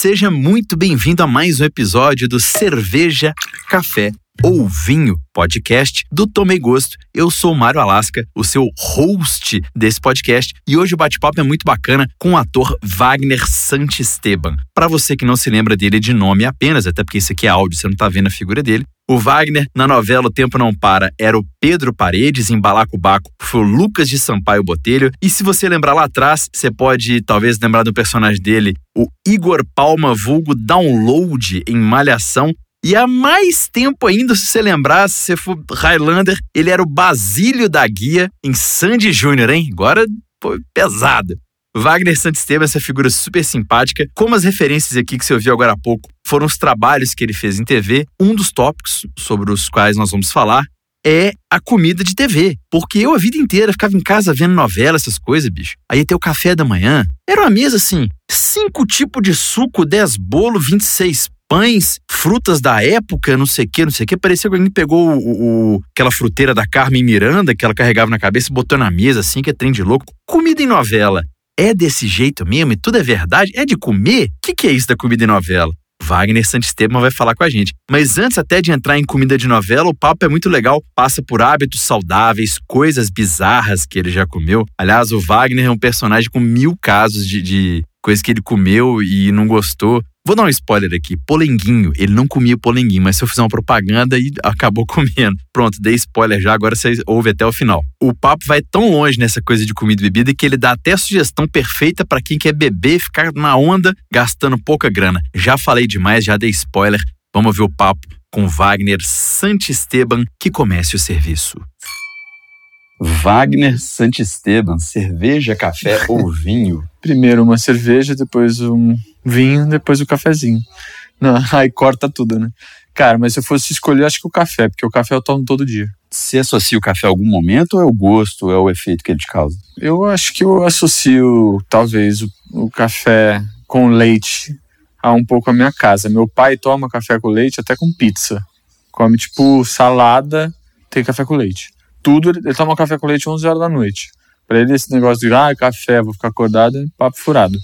Seja muito bem-vindo a mais um episódio do Cerveja, Café ou Vinho podcast do Tomei Gosto. Eu sou Mário Alasca, o seu host desse podcast, e hoje o bate-papo é muito bacana com o ator Wagner Santisteban. Para você que não se lembra dele de nome apenas, até porque isso aqui é áudio, você não tá vendo a figura dele, o Wagner, na novela O Tempo Não Para, era o Pedro Paredes, em Balacobaco foi o Lucas de Sampaio Botelho. E se você lembrar lá atrás, você pode talvez lembrar do personagem dele, o Igor Palma, vulgo Download, em Malhação. E há mais tempo ainda, se você lembrar, se você for Highlander, ele era o Basílio da Guia em Sandy Júnior, hein? Agora foi pesado. Wagner Santisteban, essa figura super simpática. Como as referências aqui que você ouviu agora há pouco foram os trabalhos que ele fez em TV, um dos tópicos sobre os quais nós vamos falar é a comida de TV. Porque eu a vida inteira ficava em casa vendo novela, essas coisas, bicho. Aí ter o café da manhã. Era uma mesa assim: cinco tipos de suco, dez bolo, 26 pães, frutas da época, não sei o que, não sei o que. Parecia que alguém pegou o, o, aquela fruteira da Carmen Miranda que ela carregava na cabeça e botou na mesa, assim, que é trem de louco. Comida em novela é desse jeito mesmo e tudo é verdade? É de comer? O que, que é isso da comida em novela? Wagner Santisteban vai falar com a gente. Mas antes até de entrar em comida de novela, o papo é muito legal. Passa por hábitos saudáveis, coisas bizarras que ele já comeu. Aliás, o Wagner é um personagem com mil casos de, de coisas que ele comeu e não gostou. Vou dar um spoiler aqui. Polenguinho. Ele não comia polenguinho, mas se eu fizer uma propaganda e acabou comendo. Pronto, dei spoiler já, agora vocês ouvem até o final. O papo vai tão longe nessa coisa de comida e bebida que ele dá até a sugestão perfeita para quem quer beber e ficar na onda gastando pouca grana. Já falei demais, já dei spoiler. Vamos ver o papo com Wagner Santisteban, que comece o serviço. Wagner Santisteban, cerveja, café ou vinho? Primeiro uma cerveja, depois um vinho, depois o cafezinho. Não, aí corta tudo, né? Cara, mas se eu fosse escolher, acho que o café, porque o café eu tomo todo dia. Você associa o café a algum momento ou é o gosto, ou é o efeito que ele te causa? Eu acho que eu associo, talvez, o, o café com leite a um pouco a minha casa. Meu pai toma café com leite até com pizza. Come, tipo, salada, tem café com leite tudo, ele, toma café com leite 11 horas da noite. Para ele, esse negócio de, ah, café, vou ficar acordado, é papo furado.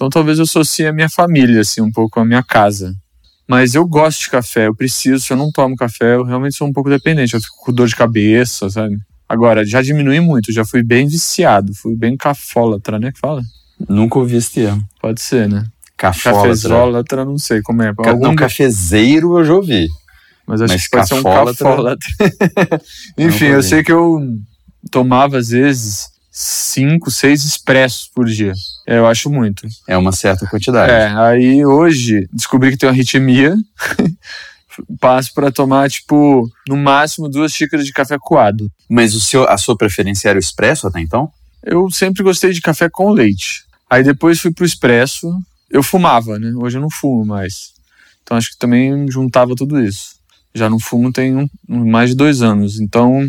Então, talvez eu associe a minha família, assim, um pouco a minha casa. Mas eu gosto de café, eu preciso. Se eu não tomo café, eu realmente sou um pouco dependente. Eu fico com dor de cabeça, sabe? Agora, já diminui muito, já fui bem viciado, fui bem cafólatra, né? Que fala? Nunca ouvi esse termo. Pode ser, né? Cafólatra. Cafezólatra, não sei como é. Algum não, cafezeiro eu já ouvi. Mas acho Mas que pode ser um cafólatra. Enfim, eu sei que eu tomava às vezes cinco, seis expressos por dia. Eu acho muito. É uma certa quantidade. É, aí hoje descobri que tenho arritmia. Passo para tomar, tipo, no máximo duas xícaras de café coado. Mas o seu, a sua preferência era o expresso até então? Eu sempre gostei de café com leite. Aí depois fui pro expresso. Eu fumava, né? Hoje eu não fumo mais. Então acho que também juntava tudo isso. Já não fumo tem mais de dois anos. Então,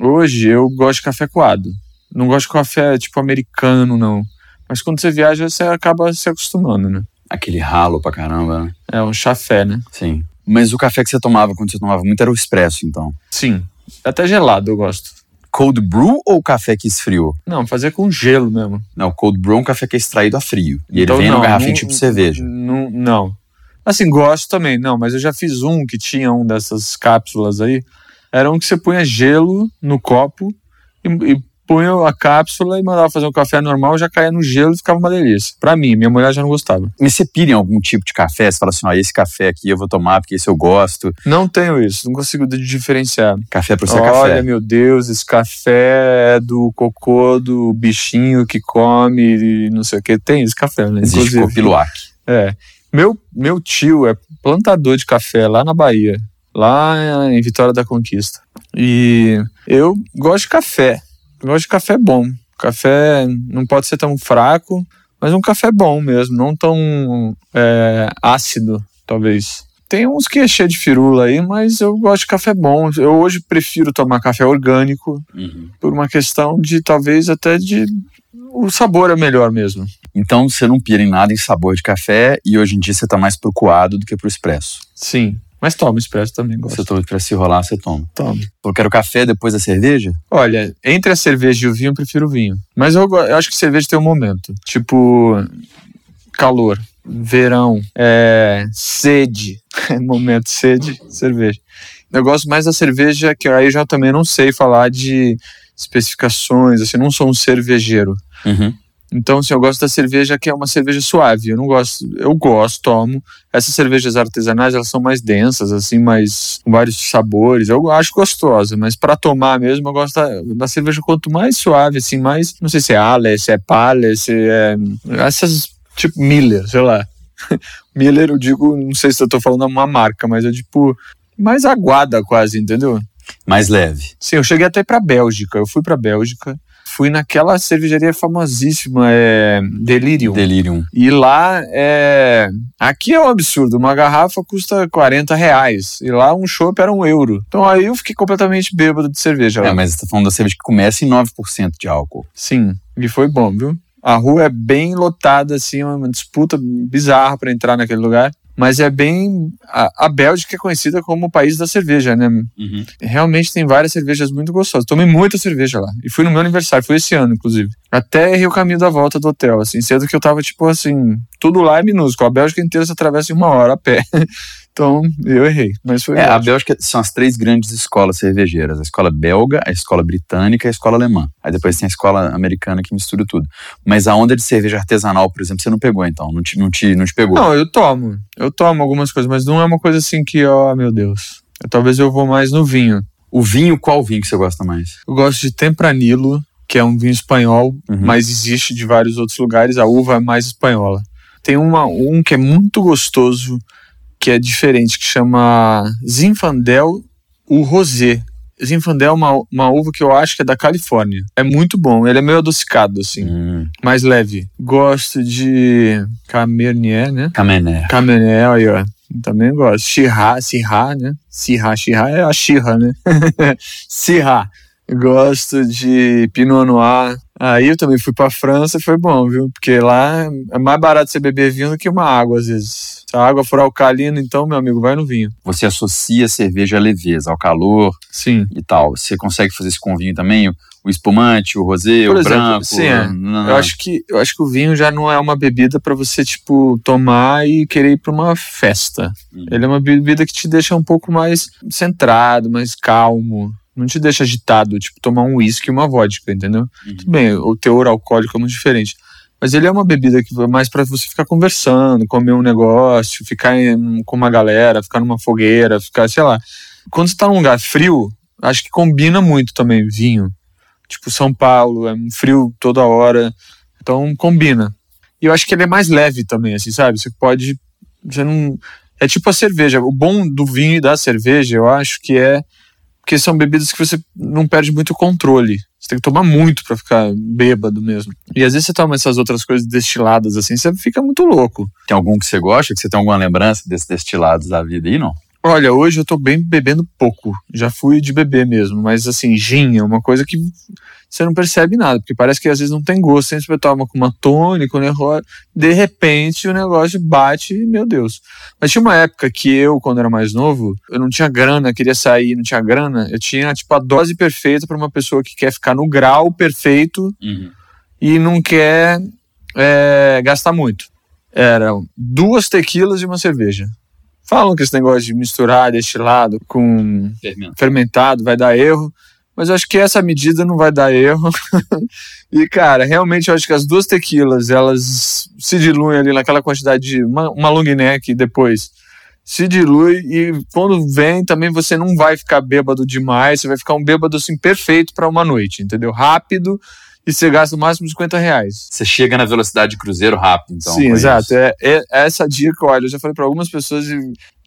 hoje eu gosto de café coado. Não gosto de café tipo americano, não. Mas quando você viaja, você acaba se acostumando, né? Aquele ralo pra caramba, né? É um chafé, né? Sim. Mas o café que você tomava quando você tomava muito era o expresso, então? Sim. Até gelado eu gosto. Cold brew ou café que esfriou? Não, fazer com gelo mesmo. Não, cold brew é um café que é extraído a frio. E então, ele vem não, no garrafinho tipo cerveja. Não, não. Assim, gosto também, não, mas eu já fiz um que tinha um dessas cápsulas aí. Era um que você punha gelo no copo e, e punha a cápsula e mandava fazer um café normal, já caía no gelo e ficava uma delícia. Pra mim, minha mulher já não gostava. Mas você pira em algum tipo de café? Você fala assim, ó, esse café aqui eu vou tomar porque esse eu gosto. Não tenho isso, não consigo diferenciar. Café pro seu Olha, café. Olha, meu Deus, esse café é do cocô do bichinho que come e não sei o que. Tem esse café, né? Existe Inclusive. Copiluac. É. Meu, meu tio é plantador de café lá na Bahia, lá em Vitória da Conquista. E eu gosto de café. Eu gosto de café bom. Café não pode ser tão fraco, mas um café bom mesmo, não tão é, ácido, talvez. Tem uns que é cheio de firula aí, mas eu gosto de café bom. Eu hoje prefiro tomar café orgânico, uhum. por uma questão de talvez até de. O sabor é melhor mesmo. Então você não pira em nada em sabor de café e hoje em dia você tá mais pro coado do que pro expresso. Sim. Mas toma expresso também, gosto. Você toma expresso se rolar, você toma. Toma. Eu quero café depois da cerveja? Olha, entre a cerveja e o vinho, eu prefiro o vinho. Mas eu, eu acho que cerveja tem um momento. Tipo, calor. verão, é, sede, momento sede, cerveja. Eu gosto mais da cerveja, que aí eu já também não sei falar de especificações, assim, não sou um cervejeiro. Uhum. Então, assim, eu gosto da cerveja que é uma cerveja suave. Eu não gosto, eu gosto, tomo. Essas cervejas artesanais, elas são mais densas, assim, mais com vários sabores. Eu acho gostosa, mas para tomar mesmo, eu gosto da, da, cerveja quanto mais suave, assim, mais, não sei se é Ale, se é Pale, se é essas tipo Miller, sei lá. Miller, eu digo, não sei se eu tô falando uma marca, mas é tipo mais aguada quase, entendeu? Mais leve. Sim, eu cheguei até para Bélgica. Eu fui para Bélgica fui naquela cervejaria famosíssima, é Delirium. Delirium. E lá é. Aqui é um absurdo. Uma garrafa custa 40 reais. E lá um chopp era um euro. Então aí eu fiquei completamente bêbado de cerveja. É, mas você tá falando da cerveja que começa em 9% de álcool. Sim. E foi bom, viu? A rua é bem lotada, assim, uma disputa bizarra para entrar naquele lugar mas é bem. A, a, Bélgica é conhecida como o país da cerveja, né? Uhum. Realmente tem várias cervejas muito gostosas. Tomei muita cerveja lá. E fui no meu aniversário, foi esse ano, inclusive. Até errei o caminho da volta do hotel, assim, sendo que eu tava, tipo assim, tudo lá é minúsculo. A Bélgica inteira se atravessa em uma hora a pé. Então, eu errei, mas foi É, a Bélgica são as três grandes escolas cervejeiras. A escola belga, a escola britânica e a escola alemã. Aí depois tem a escola americana que mistura tudo. Mas a onda de cerveja artesanal, por exemplo, você não pegou então? Não te, não te, não te pegou? Não, eu tomo. Eu tomo algumas coisas, mas não é uma coisa assim que, ó, oh, meu Deus. Talvez eu vou mais no vinho. O vinho, qual vinho que você gosta mais? Eu gosto de Tempranillo, que é um vinho espanhol, uhum. mas existe de vários outros lugares. A uva é mais espanhola. Tem uma, um que é muito gostoso, que é diferente, que chama Zinfandel o Rosé. Zinfandel é uma, uma uva que eu acho que é da Califórnia. É muito bom, ele é meio adocicado, assim, hum. mais leve. Gosto de Cabernet, né? Cabernet. Cabernet, aí, ó. Também gosto. Syrah, Syrah, né? Syrah, Syrah é a Syrah, né? Syrah. Gosto de Pinot Noir. Aí eu também fui pra França e foi bom, viu? Porque lá é mais barato você beber vinho do que uma água, às vezes. Se a água for alcalina, então, meu amigo, vai no vinho. Você associa a cerveja à leveza, ao calor Sim. e tal. Você consegue fazer isso com vinho também? O espumante, o rosé, Por o exemplo, branco? Sim, é. Eu, acho que, eu acho que o vinho já não é uma bebida para você, tipo, tomar e querer ir pra uma festa. Hum. Ele é uma bebida que te deixa um pouco mais centrado, mais calmo não te deixa agitado, tipo tomar um uísque e uma vodka, entendeu? Uhum. Tudo bem, o teor alcoólico é muito diferente. Mas ele é uma bebida que é mais para você ficar conversando, comer um negócio, ficar em, com uma galera, ficar numa fogueira, ficar, sei lá. Quando você tá num lugar frio, acho que combina muito também vinho. Tipo São Paulo, é um frio toda hora, então combina. E eu acho que ele é mais leve também, assim, sabe? Você pode. Você não. É tipo a cerveja. O bom do vinho e da cerveja, eu acho que é porque são bebidas que você não perde muito controle. Você tem que tomar muito para ficar bêbado mesmo. E às vezes você toma essas outras coisas destiladas assim, você fica muito louco. Tem algum que você gosta? Que você tem alguma lembrança desses destilados da vida aí, não? Olha, hoje eu tô bem bebendo pouco. Já fui de beber mesmo, mas assim, gin é uma coisa que você não percebe nada, porque parece que às vezes não tem gosto. Sempre você toma com uma tônica, um negócio, de repente o negócio bate e, meu Deus. Mas tinha uma época que eu, quando era mais novo, eu não tinha grana, queria sair, não tinha grana, eu tinha, tipo, a dose perfeita para uma pessoa que quer ficar no grau perfeito uhum. e não quer é, gastar muito. Eram duas tequilas e uma cerveja. Falam que esse negócio de misturar destilado com Fermento. fermentado vai dar erro, mas eu acho que essa medida não vai dar erro. e, cara, realmente eu acho que as duas tequilas, elas se diluem ali naquela quantidade de uma, uma long neck depois se dilui e quando vem também você não vai ficar bêbado demais, você vai ficar um bêbado assim perfeito para uma noite, entendeu? Rápido e você gasta no máximo 50 reais. Você chega na velocidade de cruzeiro rápido, então. Sim, exato. É, é, essa dica, olha, eu já falei para algumas pessoas e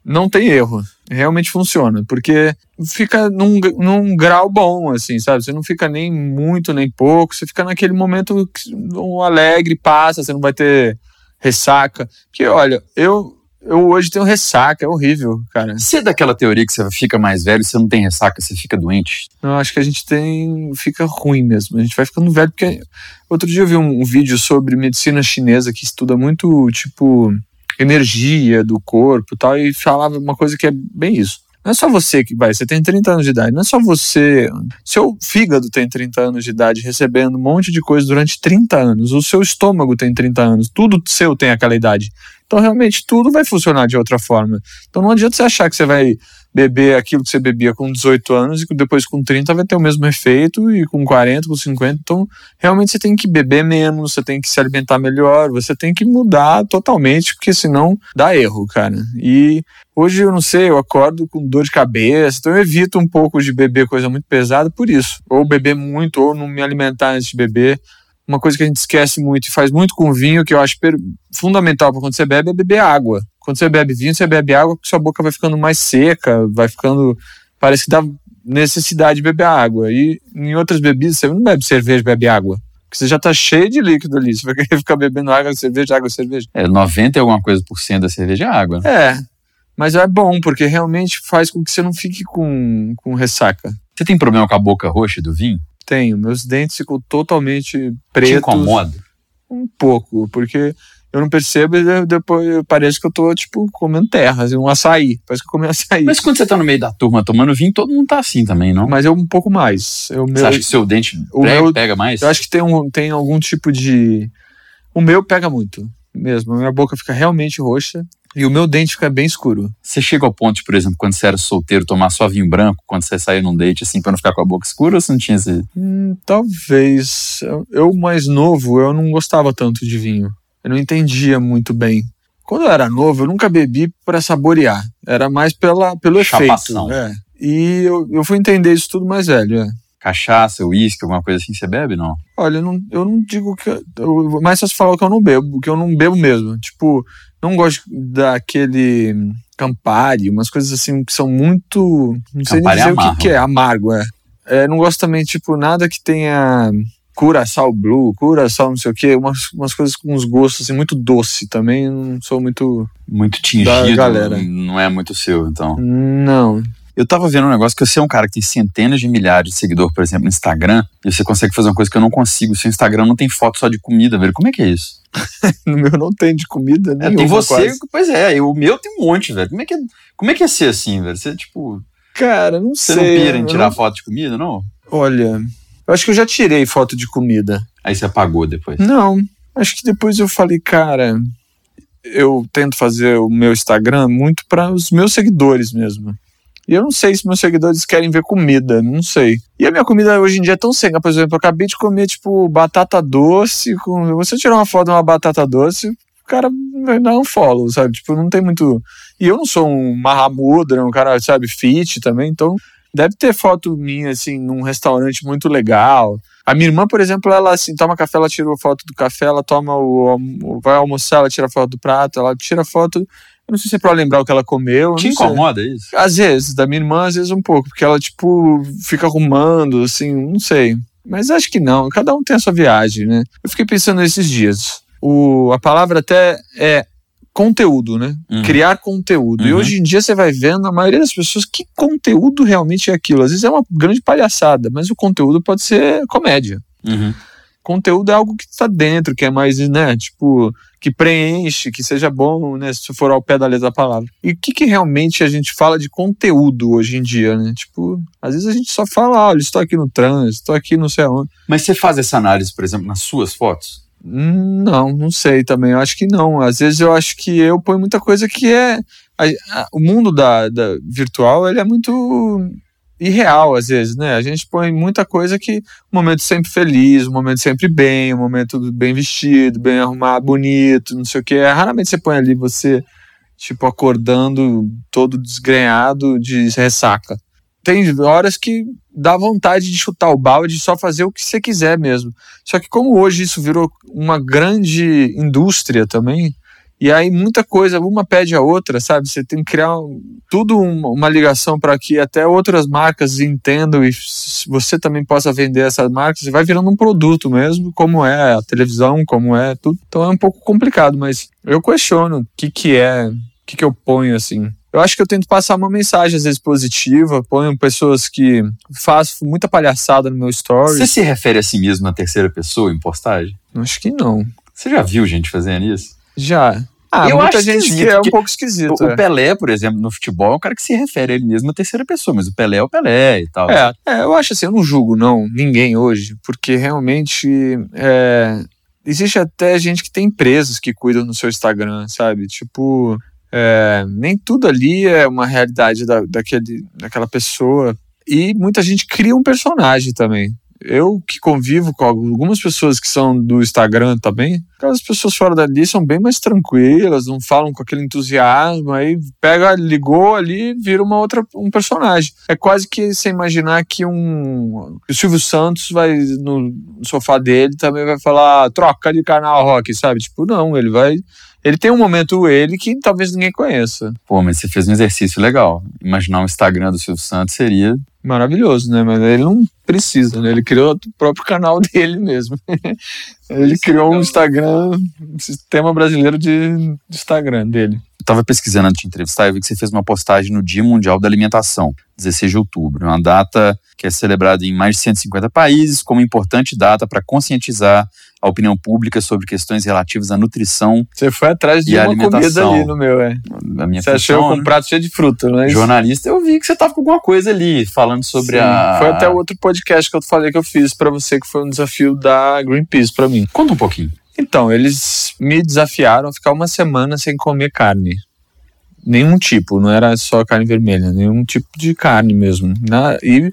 não tem erro. Realmente funciona, porque fica num, num grau bom, assim, sabe? Você não fica nem muito nem pouco, você fica naquele momento um alegre, passa, você não vai ter ressaca. Porque, olha, eu eu hoje tenho ressaca, é horrível, cara. Você é daquela teoria que você fica mais velho, você não tem ressaca, você fica doente? Não, acho que a gente tem. fica ruim mesmo. A gente vai ficando velho, porque. Outro dia eu vi um, um vídeo sobre medicina chinesa que estuda muito, tipo, energia do corpo e tal, e falava uma coisa que é bem isso. Não é só você que vai, você tem 30 anos de idade, não é só você. Seu fígado tem 30 anos de idade, recebendo um monte de coisa durante 30 anos. O seu estômago tem 30 anos, tudo seu tem aquela idade. Então, realmente, tudo vai funcionar de outra forma. Então, não adianta você achar que você vai beber aquilo que você bebia com 18 anos e que depois com 30 vai ter o mesmo efeito e com 40, com 50. Então, realmente você tem que beber menos, você tem que se alimentar melhor, você tem que mudar totalmente, porque senão dá erro, cara. E hoje eu não sei, eu acordo com dor de cabeça, então eu evito um pouco de beber coisa muito pesada por isso. Ou beber muito, ou não me alimentar antes de beber. Uma coisa que a gente esquece muito e faz muito com vinho, que eu acho fundamental para quando você bebe, é beber água. Quando você bebe vinho, você bebe água, porque sua boca vai ficando mais seca, vai ficando. Parece que dá necessidade de beber água. E em outras bebidas, você não bebe cerveja, bebe água. Porque você já tá cheio de líquido ali. Você vai querer ficar bebendo água, cerveja, água, cerveja. É, 90 e alguma coisa por cento da cerveja é água. É. Mas é bom, porque realmente faz com que você não fique com, com ressaca. Você tem problema com a boca roxa do vinho? Tenho. Meus dentes ficam totalmente pretos. Te incomoda? Um pouco, porque eu não percebo e depois parece que eu tô, tipo, comendo terra, assim, um açaí. Parece que eu comi açaí. Mas quando você tá no meio da turma tomando vinho, todo mundo tá assim também, não? Mas eu um pouco mais. Eu, você acha que seu dente o pega, meu, pega mais? Eu acho que tem, um, tem algum tipo de. O meu pega muito, mesmo. A minha boca fica realmente roxa. E o meu dente fica bem escuro. Você chega ao ponto, por exemplo, quando você era solteiro, tomar só vinho branco, quando você saía num date, assim, pra não ficar com a boca escura, ou você não tinha esse... Hum, talvez. Eu, mais novo, eu não gostava tanto de vinho. Eu não entendia muito bem. Quando eu era novo, eu nunca bebi para saborear. Era mais pela, pelo Chapação. efeito. É. E eu, eu fui entender isso tudo mais velho. É. Cachaça, uísque, alguma coisa assim, você bebe, não? Olha, eu não, eu não digo que. Eu, só se falar que eu não bebo, que eu não bebo mesmo. Tipo, não gosto daquele Campari, umas coisas assim que são muito. Não sei nem dizer é o que, que, é, amargo, é. é. Não gosto também, tipo, nada que tenha Curaçao Blue, Curaçao não sei o que, umas, umas coisas com uns gostos assim, muito doce também, não sou muito. Muito tingido, galera. não é muito seu, então. Não. Eu tava vendo um negócio que você é um cara que tem centenas de milhares de seguidores, por exemplo, no Instagram, e você consegue fazer uma coisa que eu não consigo. Seu Instagram não tem foto só de comida, velho. Como é que é isso? no meu não tem de comida, né? Tem você, quase. pois é, o meu tem um monte, velho. Como é que é, como é, que é ser assim, velho? Você, tipo. Cara, não você sei. Você não pira em tirar não... foto de comida, não? Olha, eu acho que eu já tirei foto de comida. Aí você apagou depois? Não. Acho que depois eu falei, cara, eu tento fazer o meu Instagram muito para os meus seguidores mesmo. E eu não sei se meus seguidores querem ver comida, não sei. E a minha comida hoje em dia é tão seca, por exemplo, eu acabei de comer, tipo, batata doce. Com... Você tirar uma foto de uma batata doce, o cara vai dar um follow, sabe? Tipo, não tem muito. E eu não sou um marramudra, um cara, sabe, fit também, então deve ter foto minha, assim, num restaurante muito legal. A minha irmã, por exemplo, ela assim, toma café, ela tira foto do café, ela toma o. vai almoçar, ela tira foto do prato, ela tira foto não sei se é pra lembrar o que ela comeu. Te incomoda sei. isso? Às vezes, da minha irmã, às vezes um pouco, porque ela, tipo, fica arrumando, assim, não sei. Mas acho que não, cada um tem a sua viagem, né? Eu fiquei pensando nesses dias. O, a palavra até é conteúdo, né? Uhum. Criar conteúdo. Uhum. E hoje em dia você vai vendo, a maioria das pessoas, que conteúdo realmente é aquilo. Às vezes é uma grande palhaçada, mas o conteúdo pode ser comédia. Uhum. Conteúdo é algo que está dentro, que é mais, né? Tipo, que preenche, que seja bom, né, se for ao pé da letra da palavra. E o que, que realmente a gente fala de conteúdo hoje em dia, né? Tipo, às vezes a gente só fala, olha, estou aqui no trânsito, estou aqui não sei aonde. Mas você faz essa análise, por exemplo, nas suas fotos? Não, não sei também. Eu acho que não. Às vezes eu acho que eu ponho muita coisa que é. A, a, o mundo da, da virtual ele é muito irreal às vezes, né? A gente põe muita coisa que um momento sempre feliz, um momento sempre bem, um momento bem vestido, bem arrumado, bonito, não sei o que. Raramente você põe ali você, tipo, acordando todo desgrenhado de ressaca. Tem horas que dá vontade de chutar o balde e só fazer o que você quiser mesmo. Só que como hoje isso virou uma grande indústria também, e aí muita coisa, uma pede a outra, sabe? Você tem que criar tudo uma, uma ligação para que até outras marcas entendam e você também possa vender essas marcas. E vai virando um produto mesmo, como é a televisão, como é tudo. Então é um pouco complicado, mas eu questiono o que que é, o que que eu ponho assim. Eu acho que eu tento passar uma mensagem, às vezes, positiva. Ponho pessoas que fazem muita palhaçada no meu story. Você se refere a si mesmo na terceira pessoa em postagem? Acho que não. Você já viu gente fazendo isso? Já. Ah, eu muita gente que é um pouco esquisito. O, é. Pelé, por exemplo, no futebol, é um cara que se refere a ele mesmo na terceira pessoa, mas o Pelé é o Pelé e tal. É, é eu acho assim, eu não julgo não ninguém hoje, porque realmente é, existe até gente que tem empresas que cuidam do seu Instagram, sabe? Tipo, é, nem tudo ali é uma realidade da, daquele, daquela pessoa. E muita gente cria um personagem também eu que convivo com algumas pessoas que são do Instagram também, aquelas pessoas fora dali são bem mais tranquilas, não falam com aquele entusiasmo, aí pega, ligou ali, vira uma outra um personagem. É quase que você imaginar que um o Silvio Santos vai no sofá dele também vai falar troca de canal rock, sabe? Tipo, não, ele vai ele tem um momento ele que talvez ninguém conheça. Pô, mas você fez um exercício legal. Imaginar um Instagram do Silvio Santos seria maravilhoso, né? Mas ele não precisa, né? Ele criou o próprio canal dele mesmo. ele criou um Instagram, um sistema brasileiro de Instagram dele. Eu estava pesquisando antes de entrevistar e vi que você fez uma postagem no Dia Mundial da Alimentação, 16 de outubro, uma data que é celebrada em mais de 150 países como importante data para conscientizar a opinião pública sobre questões relativas à nutrição. Você foi atrás de uma comida ali no meu, é. A minha você função, achou um né? prato cheio de fruta, é isso? Jornalista, eu vi que você tava com alguma coisa ali, falando sobre Sim, a. Foi até outro podcast que eu falei que eu fiz para você, que foi um desafio da Greenpeace para mim. Conta um pouquinho. Então, eles me desafiaram a ficar uma semana sem comer carne. Nenhum tipo, não era só carne vermelha, nenhum tipo de carne mesmo. Na, e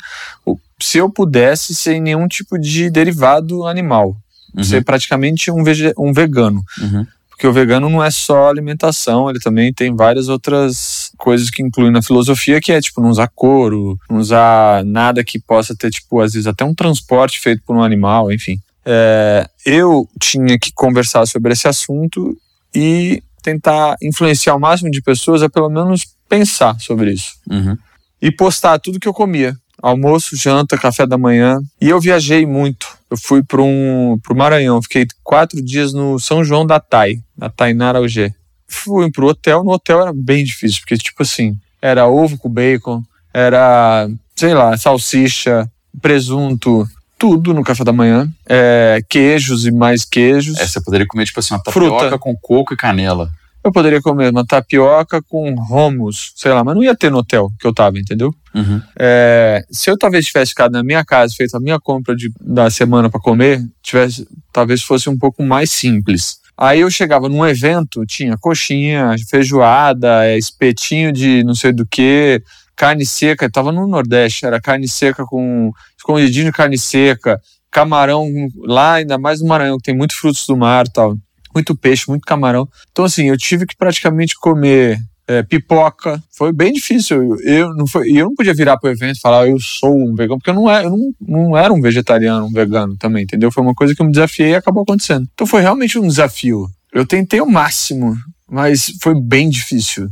se eu pudesse, sem nenhum tipo de derivado animal uhum. ser praticamente um, vege, um vegano. Uhum. Porque o vegano não é só alimentação, ele também tem várias outras coisas que incluem na filosofia, que é tipo não usar couro, não usar nada que possa ter, tipo, às vezes até um transporte feito por um animal, enfim. É, eu tinha que conversar sobre esse assunto e tentar influenciar o máximo de pessoas a pelo menos pensar sobre isso. Uhum. E postar tudo que eu comia almoço, janta, café da manhã. E eu viajei muito. Eu fui para um, o Maranhão, fiquei quatro dias no São João da Tai, na Tainara Alger. Fui pro hotel, no hotel era bem difícil, porque, tipo assim, era ovo com bacon, era, sei lá, salsicha, presunto, tudo no café da manhã. É, queijos e mais queijos. É, você poderia comer, tipo assim, uma tapioca Fruta. com coco e canela. Eu poderia comer uma tapioca com romos, sei lá, mas não ia ter no hotel que eu tava, entendeu? Uhum. É, se eu talvez tivesse ficado na minha casa, feito a minha compra de, da semana para comer, tivesse, talvez fosse um pouco mais simples. Aí eu chegava num evento, tinha coxinha, feijoada, é, espetinho de não sei do que, carne seca, estava no Nordeste, era carne seca com escondidinho de carne seca, camarão lá, ainda mais no Maranhão, que tem muitos frutos do mar e tal muito peixe, muito camarão. Então, assim, eu tive que praticamente comer é, pipoca. Foi bem difícil. Eu, eu, não foi, eu não podia virar para o evento e falar eu sou um vegano, porque eu não, era, é, eu não, não era um vegetariano, um vegano também, entendeu? Foi uma coisa que eu me desafiei e acabou acontecendo. Então foi realmente um desafio. Eu tentei o máximo, mas foi bem difícil.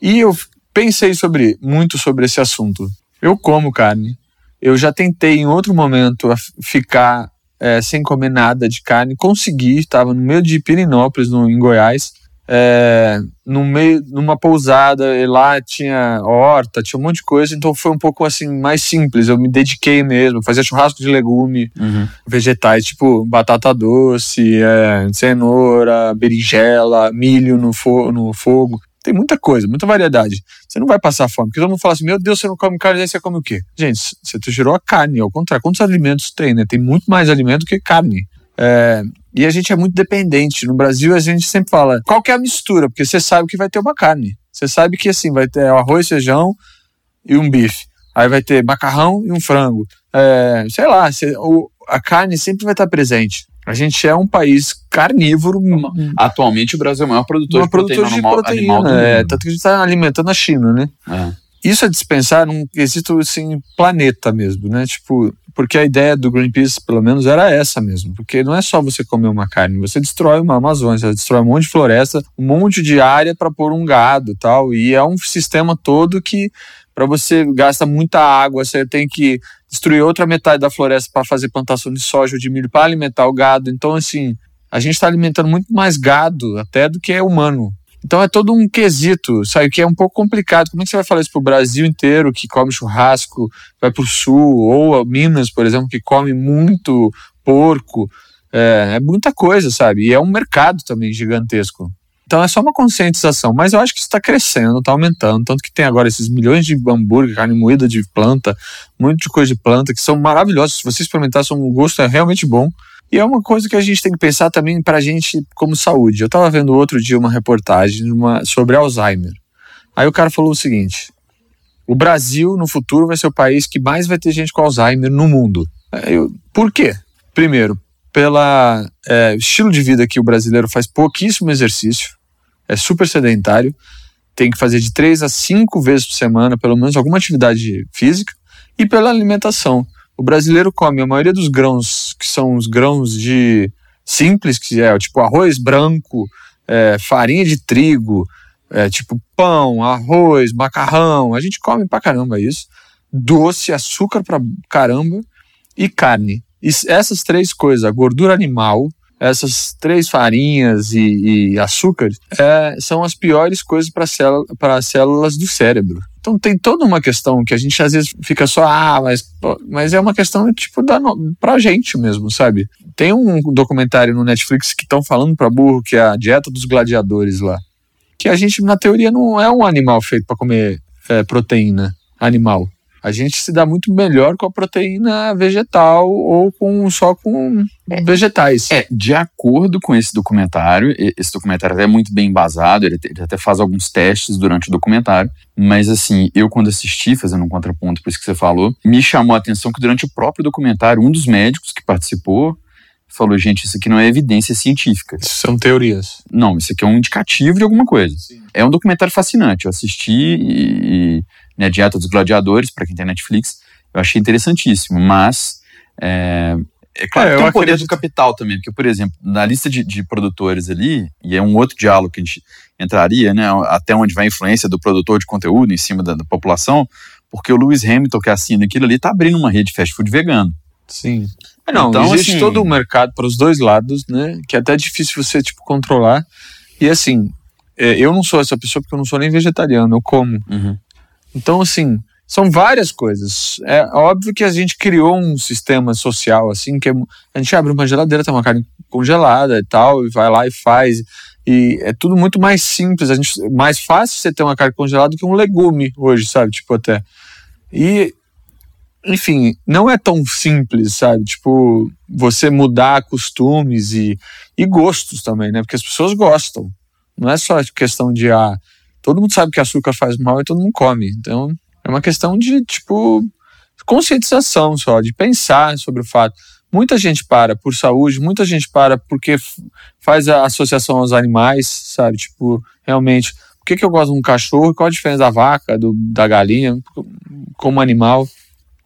E eu pensei sobre muito sobre esse assunto. Eu como carne. Eu já tentei em outro momento ficar é, sem comer nada de carne. Consegui, estava no meio de Pirinópolis, no, em Goiás, é, no meio, numa pousada, e lá tinha horta, tinha um monte de coisa, então foi um pouco assim, mais simples. Eu me dediquei mesmo, fazia churrasco de legume, uhum. vegetais, tipo batata doce, é, cenoura, berinjela, milho no, fo no fogo. Tem muita coisa, muita variedade. Você não vai passar fome. Porque todo mundo fala assim: meu Deus, você não come carne, aí você come o quê? Gente, você tirou a carne, ao contrário. Quantos alimentos tem, né? Tem muito mais alimento que carne. É, e a gente é muito dependente. No Brasil, a gente sempre fala: qual que é a mistura? Porque você sabe que vai ter uma carne. Você sabe que assim, vai ter arroz, feijão e um bife. Aí vai ter macarrão e um frango. É, sei lá, você, a carne sempre vai estar presente. A gente é um país carnívoro. Atualmente o Brasil é o maior produtor de produtor proteína, de animal, proteína animal é, tanto que a gente está alimentando a China, né? É. Isso é dispensar num quesito assim, planeta mesmo, né? Tipo, porque a ideia do Greenpeace, pelo menos, era essa mesmo. Porque não é só você comer uma carne, você destrói uma Amazônia, você destrói um monte de floresta, um monte de área para pôr um gado tal. E é um sistema todo que, para você, gasta muita água, você tem que destruir outra metade da floresta para fazer plantação de soja ou de milho para alimentar o gado. Então, assim, a gente está alimentando muito mais gado até do que é humano. Então é todo um quesito, sabe, que é um pouco complicado. Como é que você vai falar isso para o Brasil inteiro, que come churrasco, vai para o sul, ou Minas, por exemplo, que come muito porco? É, é muita coisa, sabe? E é um mercado também gigantesco. Então é só uma conscientização, mas eu acho que isso está crescendo, está aumentando, tanto que tem agora esses milhões de hambúrguer, carne moída de planta, muito de coisa de planta, que são maravilhosos. Se você experimentar, são, o gosto é realmente bom. E é uma coisa que a gente tem que pensar também para a gente como saúde. Eu estava vendo outro dia uma reportagem uma, sobre Alzheimer. Aí o cara falou o seguinte: o Brasil no futuro vai ser o país que mais vai ter gente com Alzheimer no mundo. Eu, por quê? Primeiro, pela é, estilo de vida que o brasileiro faz pouquíssimo exercício, é super sedentário, tem que fazer de três a cinco vezes por semana, pelo menos alguma atividade física, e pela alimentação. O brasileiro come a maioria dos grãos que são os grãos de simples, que é tipo arroz branco, é, farinha de trigo, é, tipo pão, arroz, macarrão. A gente come pra caramba isso. Doce, açúcar pra caramba e carne. E essas três coisas, a gordura animal, essas três farinhas e, e é, são as piores coisas para as células do cérebro. Então tem toda uma questão que a gente às vezes fica só, ah, mas, mas é uma questão tipo da, pra gente mesmo, sabe? Tem um documentário no Netflix que estão falando para burro que é a dieta dos gladiadores lá. Que a gente, na teoria, não é um animal feito para comer é, proteína animal a gente se dá muito melhor com a proteína vegetal ou com só com é. vegetais. É, de acordo com esse documentário, esse documentário é muito bem embasado, ele, ele até faz alguns testes durante o documentário, mas assim, eu quando assisti, fazendo um contraponto por isso que você falou, me chamou a atenção que durante o próprio documentário, um dos médicos que participou falou, gente, isso aqui não é evidência científica. São teorias. Não, isso aqui é um indicativo de alguma coisa. Sim. É um documentário fascinante. Eu assisti e, né, Dieta dos Gladiadores, para quem tem Netflix, eu achei interessantíssimo, mas é, é claro é, tem o poder acredito... do capital também, porque, por exemplo, na lista de, de, produtores ali, e é um outro diálogo que a gente entraria, né, até onde vai a influência do produtor de conteúdo em cima da, da população, porque o Lewis Hamilton, que assina aquilo ali, está abrindo uma rede de fast food vegano. Sim. É, não, então, existe assim, todo o um mercado para os dois lados, né? Que é até difícil você, tipo, controlar. E assim, é, eu não sou essa pessoa porque eu não sou nem vegetariano, eu como. Uhum. Então, assim, são várias coisas. É óbvio que a gente criou um sistema social, assim, que é, a gente abre uma geladeira, tem uma carne congelada e tal, e vai lá e faz. E é tudo muito mais simples, a gente, mais fácil você ter uma carne congelada do que um legume hoje, sabe? Tipo, até. E enfim, não é tão simples, sabe? Tipo, você mudar costumes e, e gostos também, né? Porque as pessoas gostam. Não é só questão de, ah, todo mundo sabe que açúcar faz mal e todo mundo come. Então, é uma questão de, tipo, conscientização só, de pensar sobre o fato. Muita gente para por saúde, muita gente para porque faz a associação aos animais, sabe? Tipo, realmente, por que, que eu gosto de um cachorro? Qual a diferença da vaca, do, da galinha, como animal?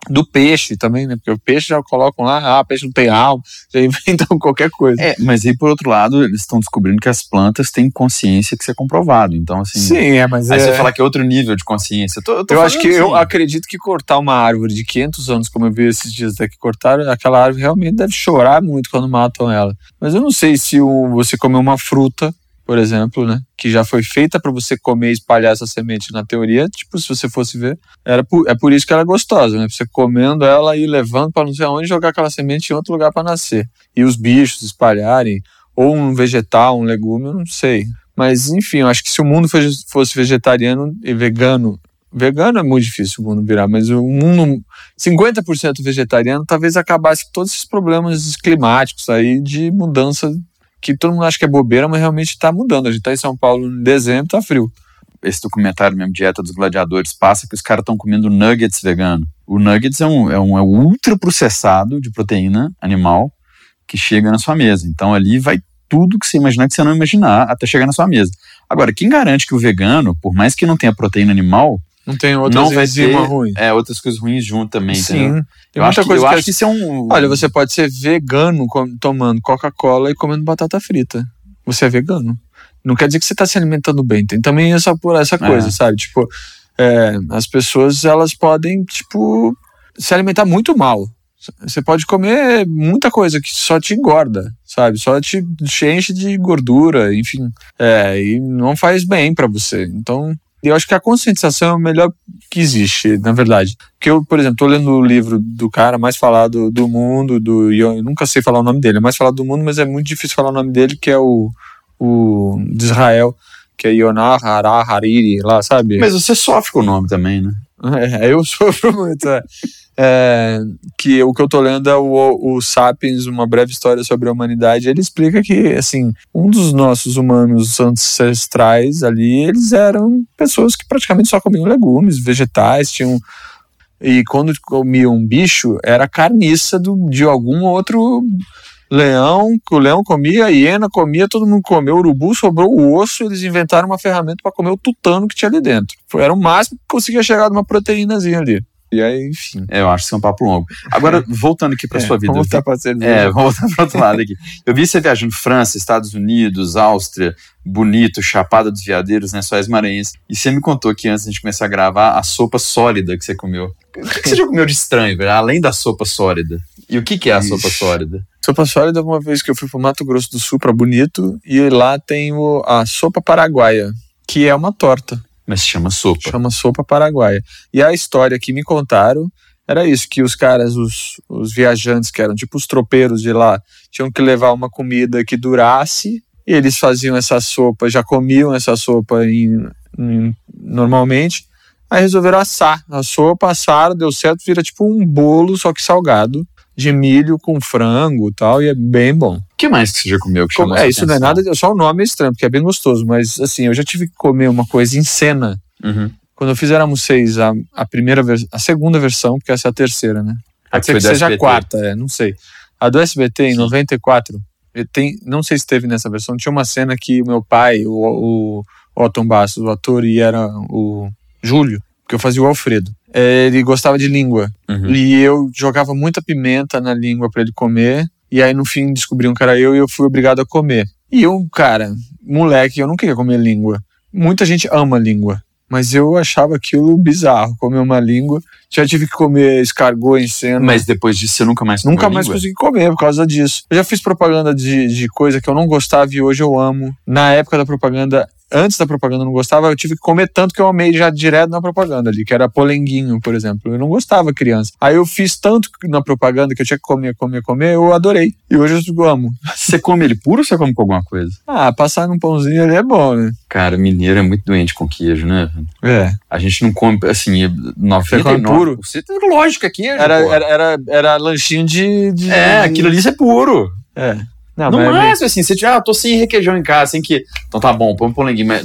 Do peixe também, né? Porque o peixe já colocam lá, ah, peixe não tem alma, já inventam qualquer coisa. É, mas aí por outro lado, eles estão descobrindo que as plantas têm consciência que isso é comprovado. Então, assim. Sim, é, mas. Aí é... você fala que é outro nível de consciência. Eu, tô, eu, tô eu acho que assim. eu acredito que cortar uma árvore de 500 anos, como eu vi esses dias até que cortaram, aquela árvore realmente deve chorar muito quando matam ela. Mas eu não sei se um, você comer uma fruta por exemplo, né, que já foi feita para você comer e espalhar essa semente na teoria, tipo, se você fosse ver, era por, é por isso que ela é gostosa, né? Você comendo ela e levando para não sei aonde jogar aquela semente em outro lugar para nascer. E os bichos espalharem, ou um vegetal, um legume, eu não sei. Mas, enfim, eu acho que se o mundo fosse vegetariano e vegano, vegano é muito difícil o mundo virar, mas o mundo 50% vegetariano talvez acabasse todos esses problemas climáticos aí de mudança que todo mundo acha que é bobeira, mas realmente está mudando. A gente está em São Paulo em dezembro, tá frio. Esse documentário mesmo, Dieta dos Gladiadores, passa que os caras estão comendo nuggets vegano. O nuggets é um, é um é ultra processado de proteína animal que chega na sua mesa. Então ali vai tudo que você imaginar que você não imaginar até chegar na sua mesa. Agora, quem garante que o vegano, por mais que não tenha proteína animal, não tem outras não vai ter, ruim. É, outras coisas ruins junto também, Sim. Entendeu? Eu, acho, que, eu acho que isso é um. Olha, você pode ser vegano tomando Coca-Cola e comendo batata frita. Você é vegano. Não quer dizer que você está se alimentando bem. Tem também essa, essa coisa, é. sabe? Tipo, é, as pessoas elas podem, tipo, se alimentar muito mal. Você pode comer muita coisa que só te engorda, sabe? Só te, te enche de gordura, enfim. É, e não faz bem para você. Então, eu acho que a conscientização é o melhor que existe, na verdade. Porque eu, por exemplo, estou lendo o livro do cara mais falado do mundo, do eu nunca sei falar o nome dele, é mais falado do mundo, mas é muito difícil falar o nome dele, que é o, o de Israel, que é Yonar Hara Hariri, lá, sabe? Mas você sofre com o nome também, né? É, eu sofro muito. É. É, que o que eu tô lendo é o, o Sapiens, uma breve história sobre a humanidade. Ele explica que, assim, um dos nossos humanos ancestrais ali, eles eram pessoas que praticamente só comiam legumes, vegetais, tinham. E quando comiam um bicho, era carniça do, de algum outro leão, que o leão comia, a hiena comia, todo mundo comeu, o urubu sobrou o osso, eles inventaram uma ferramenta para comer o tutano que tinha ali dentro. Era o máximo que conseguia chegar numa proteínazinha ali. E aí, enfim. É, eu acho que é um papo longo. Agora, voltando aqui para É, sua vida. vamos vi- voltar pra cerveja. É, vamos voltar para outro lado aqui. Eu vi você viajando França, Estados Unidos, Áustria, Bonito, Chapada dos Veadeiros, né, Soares Maranhenses. E você me contou que antes de a gente começar a gravar, a sopa sólida que você comeu. O que, você já comeu de estranho, velho? Além da sopa sólida. E o que, que é a sopa Ixi. sólida? Sopa sólida, uma vez que eu fui pro Mato Grosso do Sul, pra Bonito, e lá tem o- a sopa paraguaia, que é uma torta. Mas chama sopa. Chama sopa paraguaia. E a história que me contaram era isso, que os caras, os, os viajantes, que eram tipo os tropeiros de lá, tinham que levar uma comida que durasse, e eles faziam essa sopa, já comiam essa sopa em- em- normalmente, aí resolveram assar a sopa, assaram, deu certo, vira tipo um bolo, só que salgado, de milho com frango e tal, e é bem bom. O que mais que você já comeu que chamou é, isso não é atenção? nada, só o nome é estranho, porque é bem gostoso, mas assim, eu já tive que comer uma coisa em cena, Uhum. quando eu fiz Éramos Seis, a, a primeira a segunda versão, porque essa é a terceira, né? A Pode ser que seja a SBT. quarta, é, não sei. A do SBT, em Sim. 94, eu tem, não sei se teve nessa versão, tinha uma cena que o meu pai, o, o Otton Bastos, o ator, e era o Júlio, que eu fazia o Alfredo. Ele gostava de língua. Uhum. E eu jogava muita pimenta na língua para ele comer. E aí, no fim, descobriam que era eu e eu fui obrigado a comer. E eu, cara, moleque, eu não queria comer língua. Muita gente ama língua. Mas eu achava aquilo bizarro, comer uma língua. Já tive que comer escargot em cena. Mas depois disso você nunca mais Nunca mais língua? consegui comer por causa disso. Eu já fiz propaganda de, de coisa que eu não gostava e hoje eu amo. Na época da propaganda, antes da propaganda eu não gostava, eu tive que comer tanto que eu amei já direto na propaganda ali, que era polenguinho, por exemplo. Eu não gostava criança. Aí eu fiz tanto na propaganda que eu tinha que comer, comer, comer, eu adorei. E hoje eu amo. Você come ele puro ou você come com alguma coisa? Ah, passar num pãozinho ali é bom, né? Cara, mineiro é muito doente com queijo, né? É. A gente não come, assim, 99%. come puro? Lógico que é queijo, Era, pô. era, era, era lanchinho de. de É, de- aquilo ali é puro. É. Não, no mas é máximo, assim, você tiver, ah, tô sem requeijão em casa, sem que. Então tá bom, põe um polenguinho. Mas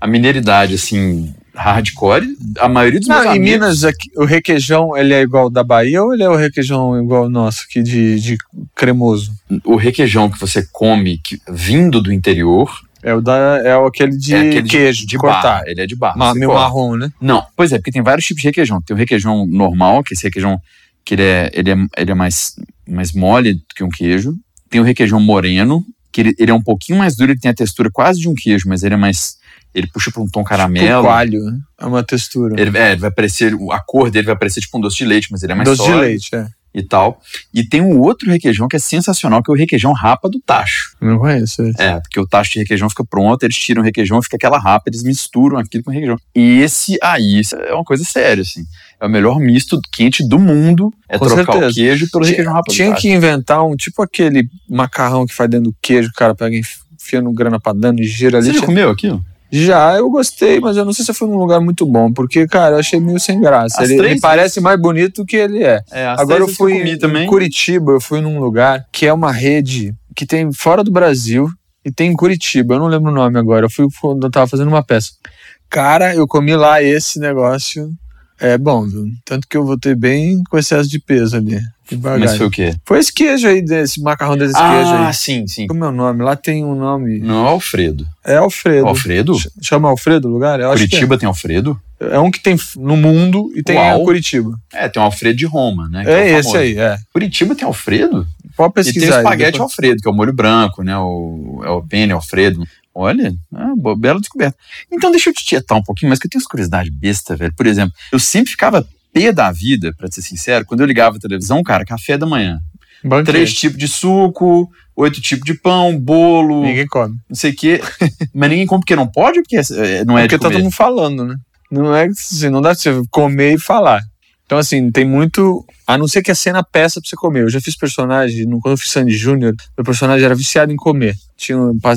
a mineiridade, assim, hardcore, a maioria dos meus Não, em amigos. Minas, aqui, o requeijão, ele é igual da Bahia ou ele é o requeijão igual o nosso, aqui de, de cremoso? O requeijão que você come que- vindo do interior É o da, é aquele de é aquele de- queijo, de, cortar. barra. Ele é de você meio corta. marrom, né? Não, pois é, porque tem vários tipos de requeijão. Tem o requeijão normal, que esse requeijão que ele é, ele é, ele é mais, mais mole do que um queijo. Tem o requeijão moreno, que ele, ele é um pouquinho mais duro, ele tem a textura quase de um queijo, mas ele é mais. Ele puxa para um tom Tipo caramelo. coalho, né? É uma textura. Ele, é, ele vai parecer, a cor dele vai parecer tipo um doce de leite, mas ele é mais Doce de sólido leite, é. E tal. E tem um outro requeijão que é sensacional, que é o requeijão rapa do tacho. Não conheço esse. É, porque o tacho de requeijão fica pronto, eles tiram o requeijão, fica aquela rapa, eles misturam aquilo com o requeijão. E esse aí é uma coisa séria, assim. É o melhor misto quente do mundo, é Com trocar certeza. o queijo pelo requeijão rapa do Tinha tacho. que inventar um, tipo aquele macarrão que faz dentro do queijo, o cara pega e enfia no grana padano e gira ali. Você já comeu aquilo? Já, eu gostei, mas eu não sei se foi num lugar muito bom, porque, cara, eu achei meio sem graça. As Ele, três- ele parece mais bonito do que ele é. É, Agora eu fui em também. Curitiba, eu fui num lugar que é uma rede que tem fora do Brasil e tem em Curitiba, eu não lembro o nome agora. Eu fui quando eu tava fazendo uma peça. Cara, eu comi lá esse negócio. É bom, viu? Tanto que eu voltei bem com excesso de peso ali. De Mas foi o quê? Foi esse queijo aí, desse macarrão desse queijo Ah, aí. sim, sim. Como é o nome? Lá tem um nome. Não é Alfredo. É Alfredo. Alfredo? Ch- Chama Alfredo o lugar? Eu acho que Curitiba tem Alfredo? é. É um que tem no mundo e tem Uau. a Curitiba. É, tem o Alfredo de Roma, né? É, o esse aí, é. Curitiba tem Alfredo? Pode E tem pesquisar. o espaguete depois. Alfredo, que é o molho branco, né? O, é o penne Alfredo. Olha, ah, boa, bela descoberta. Então deixa eu te tietar um pouquinho, mas que eu tenho umas curiosidades besta, velho. Por exemplo, eu sempre ficava pé da vida, pra ser sincero, quando eu ligava a televisão, cara, café da manhã. Banquete. Três tipos de suco, oito tipos de pão, bolo, Ninguém come. não sei o quê. mas ninguém come porque não pode ou porque é- não é, porque de tá comer? todo mundo falando, né? Não é que assim, não dá pra você comer e falar. Então, assim, tem muito. A não ser que a cena peça pra você comer. Eu já fiz personagem, quando eu fiz Sandy Júnior, meu personagem era viciado em comer. Tinha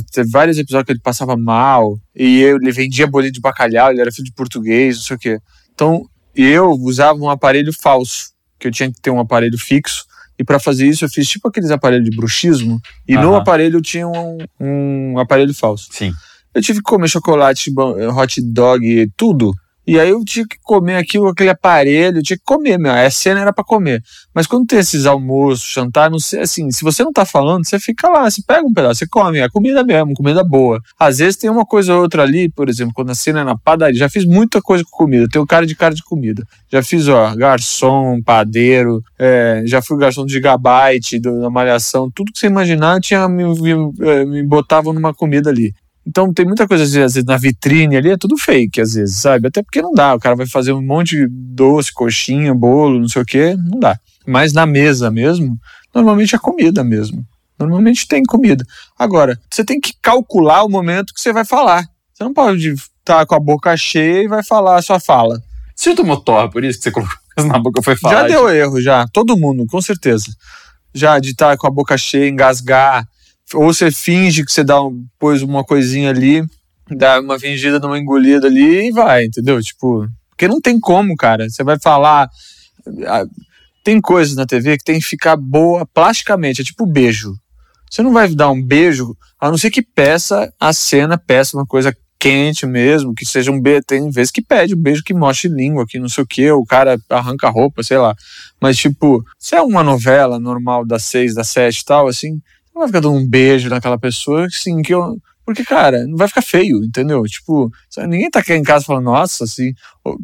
teve vários episódios que ele passava mal, e eu, ele vendia bolinho de bacalhau, ele era filho de português, não sei o quê. Então, eu usava um aparelho falso, que eu tinha que ter um aparelho fixo. E para fazer isso, eu fiz tipo aqueles aparelhos de bruxismo, e no aparelho tinha um, um aparelho falso. Sim. Eu tive que comer chocolate, hot dog, tudo e aí eu tinha que comer aquilo, aquele aparelho, eu tinha que comer, meu. A cena era para comer. Mas quando tem esses almoços, jantar, não sei, assim, se você não tá falando, você fica lá, você pega um pedaço, você come, é comida mesmo, comida boa. Às vezes tem uma coisa ou outra ali, por exemplo, quando a cena é na padaria, já fiz muita coisa com comida, tenho cara de cara de comida. Já fiz, ó, garçom, padeiro, é, já fui garçom de gigabyte, da malhação, tudo que você imaginar, tinha, me, me, é, me botavam numa comida ali. Então tem muita coisa, às vezes, na vitrine ali, é tudo fake, às vezes, sabe? Até porque não dá. O cara vai fazer um monte de doce, coxinha, bolo, não sei o quê, não dá. Mas na mesa mesmo, normalmente é comida mesmo. Normalmente tem comida. Agora, você tem que calcular o momento que você vai falar. Você não pode estar tá com a boca cheia e vai falar a sua fala. Você tomou torre por isso que você colocou na boca foi falar? Já deu erro, já. Todo mundo, com certeza. Já de estar tá com a boca cheia, engasgar, ou você finge que você dá um, pôs uma coisinha ali, dá uma fingida numa engolida ali e vai, entendeu? Tipo, porque não tem como, cara. Você vai falar. Tem coisas na TV que tem que ficar boa plasticamente, é tipo beijo. Você não vai dar um beijo, a não ser que peça a cena, peça uma coisa quente mesmo, que seja um beijo. Tem vezes que pede um beijo que mostre língua, que não sei o que, o cara arranca a roupa, sei lá. Mas, tipo, se é uma novela normal das seis, das sete e tal, assim, não vai ficar dando um beijo naquela pessoa, assim, que eu. Porque, cara, não vai ficar feio, entendeu? Tipo, ninguém tá aqui em casa falando, nossa, assim,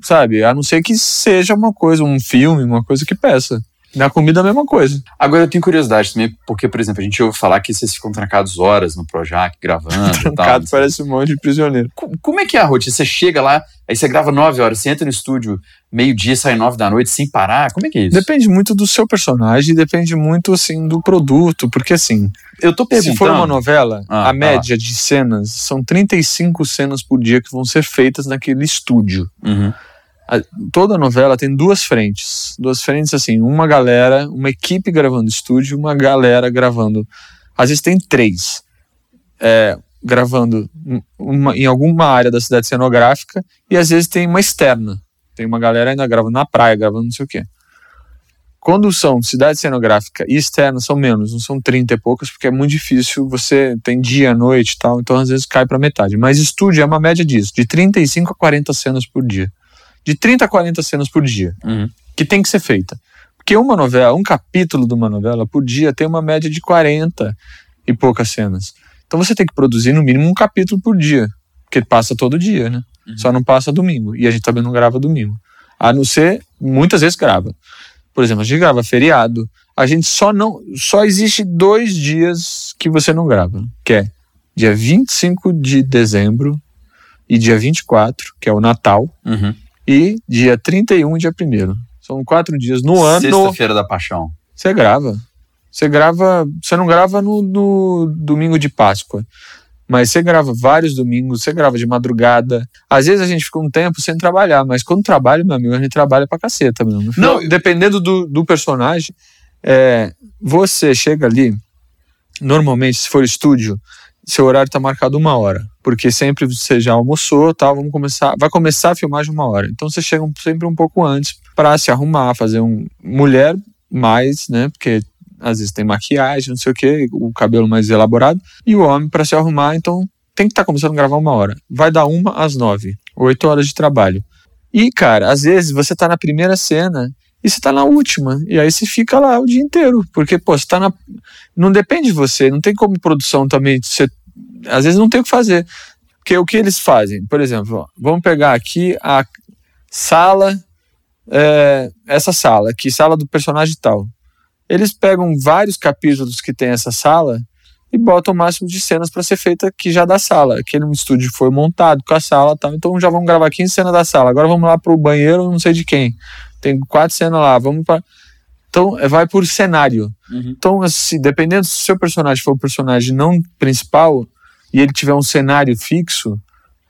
sabe? A não ser que seja uma coisa, um filme, uma coisa que peça. Na comida a mesma coisa. Agora eu tenho curiosidade também, porque, por exemplo, a gente ouve falar que vocês ficam trancados horas no Projac, gravando Trancado parece um monte de prisioneiro. Como é que é a rotina? Você chega lá, aí você grava nove horas, você entra no estúdio meio-dia, sai nove da noite sem parar? Como é que é isso? Depende muito do seu personagem, depende muito, assim, do produto, porque, assim... Eu tô perguntando... Se for uma novela, ah, a média de cenas são 35 cenas por dia que vão ser feitas naquele estúdio. Uhum toda novela tem duas frentes. Duas frentes, assim, uma galera, uma equipe gravando estúdio, uma galera gravando. Às vezes tem três. É, gravando uma, em alguma área da cidade cenográfica, e às vezes tem uma externa. Tem uma galera ainda gravando na praia, gravando não sei o quê. Quando são cidade cenográfica e externa, são menos, não são 30 e poucas, porque é muito difícil, você tem dia, noite e tal, então às vezes cai para metade. Mas estúdio é uma média disso, de 35 a 40 cenas por dia de 30 a 40 cenas por dia, uhum. que tem que ser feita. Porque uma novela, um capítulo de uma novela por dia tem uma média de 40 e poucas cenas. Então você tem que produzir no mínimo um capítulo por dia, porque passa todo dia, né? Uhum. Só não passa domingo. E a gente também não grava domingo. A não ser, muitas vezes grava. Por exemplo, a gente grava feriado. A gente só não. Só existe dois dias que você não grava, que é dia 25 de dezembro e dia 24, que é o Natal. Uhum e dia 31 e dia 1 São quatro dias no ano. Sexta-feira da Paixão. Você grava. Você grava. Você não grava no, no domingo de Páscoa. Mas você grava vários domingos, você grava de madrugada. Às vezes a gente fica um tempo sem trabalhar, mas quando trabalha, meu amigo, a gente trabalha pra caceta mesmo. Não, dependendo do, do personagem, é, você chega ali, normalmente, se for estúdio, seu horário está marcado uma hora, porque sempre você já almoçou, tal, vamos começar, vai começar a filmagem uma hora. Então você chega sempre um pouco antes para se arrumar, fazer um mulher mais, né? Porque às vezes tem maquiagem, não sei o que, o cabelo mais elaborado, e o homem para se arrumar, então tem que estar tá começando a gravar uma hora. Vai dar uma às nove, oito horas de trabalho. E, cara, às vezes você tá na primeira cena e você tá na última. E aí você fica lá o dia inteiro. Porque, pô, você tá na. Não depende de você, não tem como produção também. Você... Às vezes não tem o que fazer. Porque o que eles fazem? Por exemplo, ó, vamos pegar aqui a sala. É, essa sala aqui, sala do personagem tal. Eles pegam vários capítulos que tem essa sala e botam o máximo de cenas para ser feita aqui já da sala. Aquele estúdio foi montado com a sala tal, então já vamos gravar 15 cenas da sala. Agora vamos lá pro banheiro, não sei de quem tem quatro cenas lá, vamos para. Então, é, vai por cenário. Uhum. Então, assim, dependendo se o seu personagem for o personagem não principal e ele tiver um cenário fixo,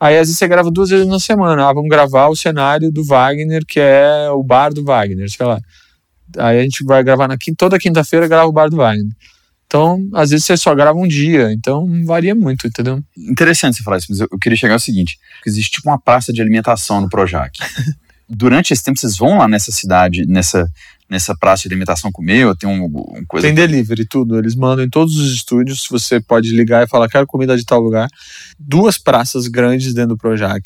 Aí às vezes você grava duas vezes na semana. Ah, vamos gravar o cenário do Wagner, que é o bar do Wagner, sei lá. Aí a gente vai gravar na quinta, toda quinta-feira grava o bar do Wagner. Então, às vezes você só grava um dia, então varia muito, entendeu? Interessante você falar isso, mas eu, eu queria chegar ao seguinte: existe tipo uma praça de alimentação no Projac. Durante esse tempo, vocês vão lá nessa cidade, nessa, nessa praça de alimentação comer? Ou tem um, um coisa. Tem delivery, tudo. Eles mandam em todos os estúdios. Você pode ligar e falar, quero comida de tal lugar. Duas praças grandes dentro do Projac,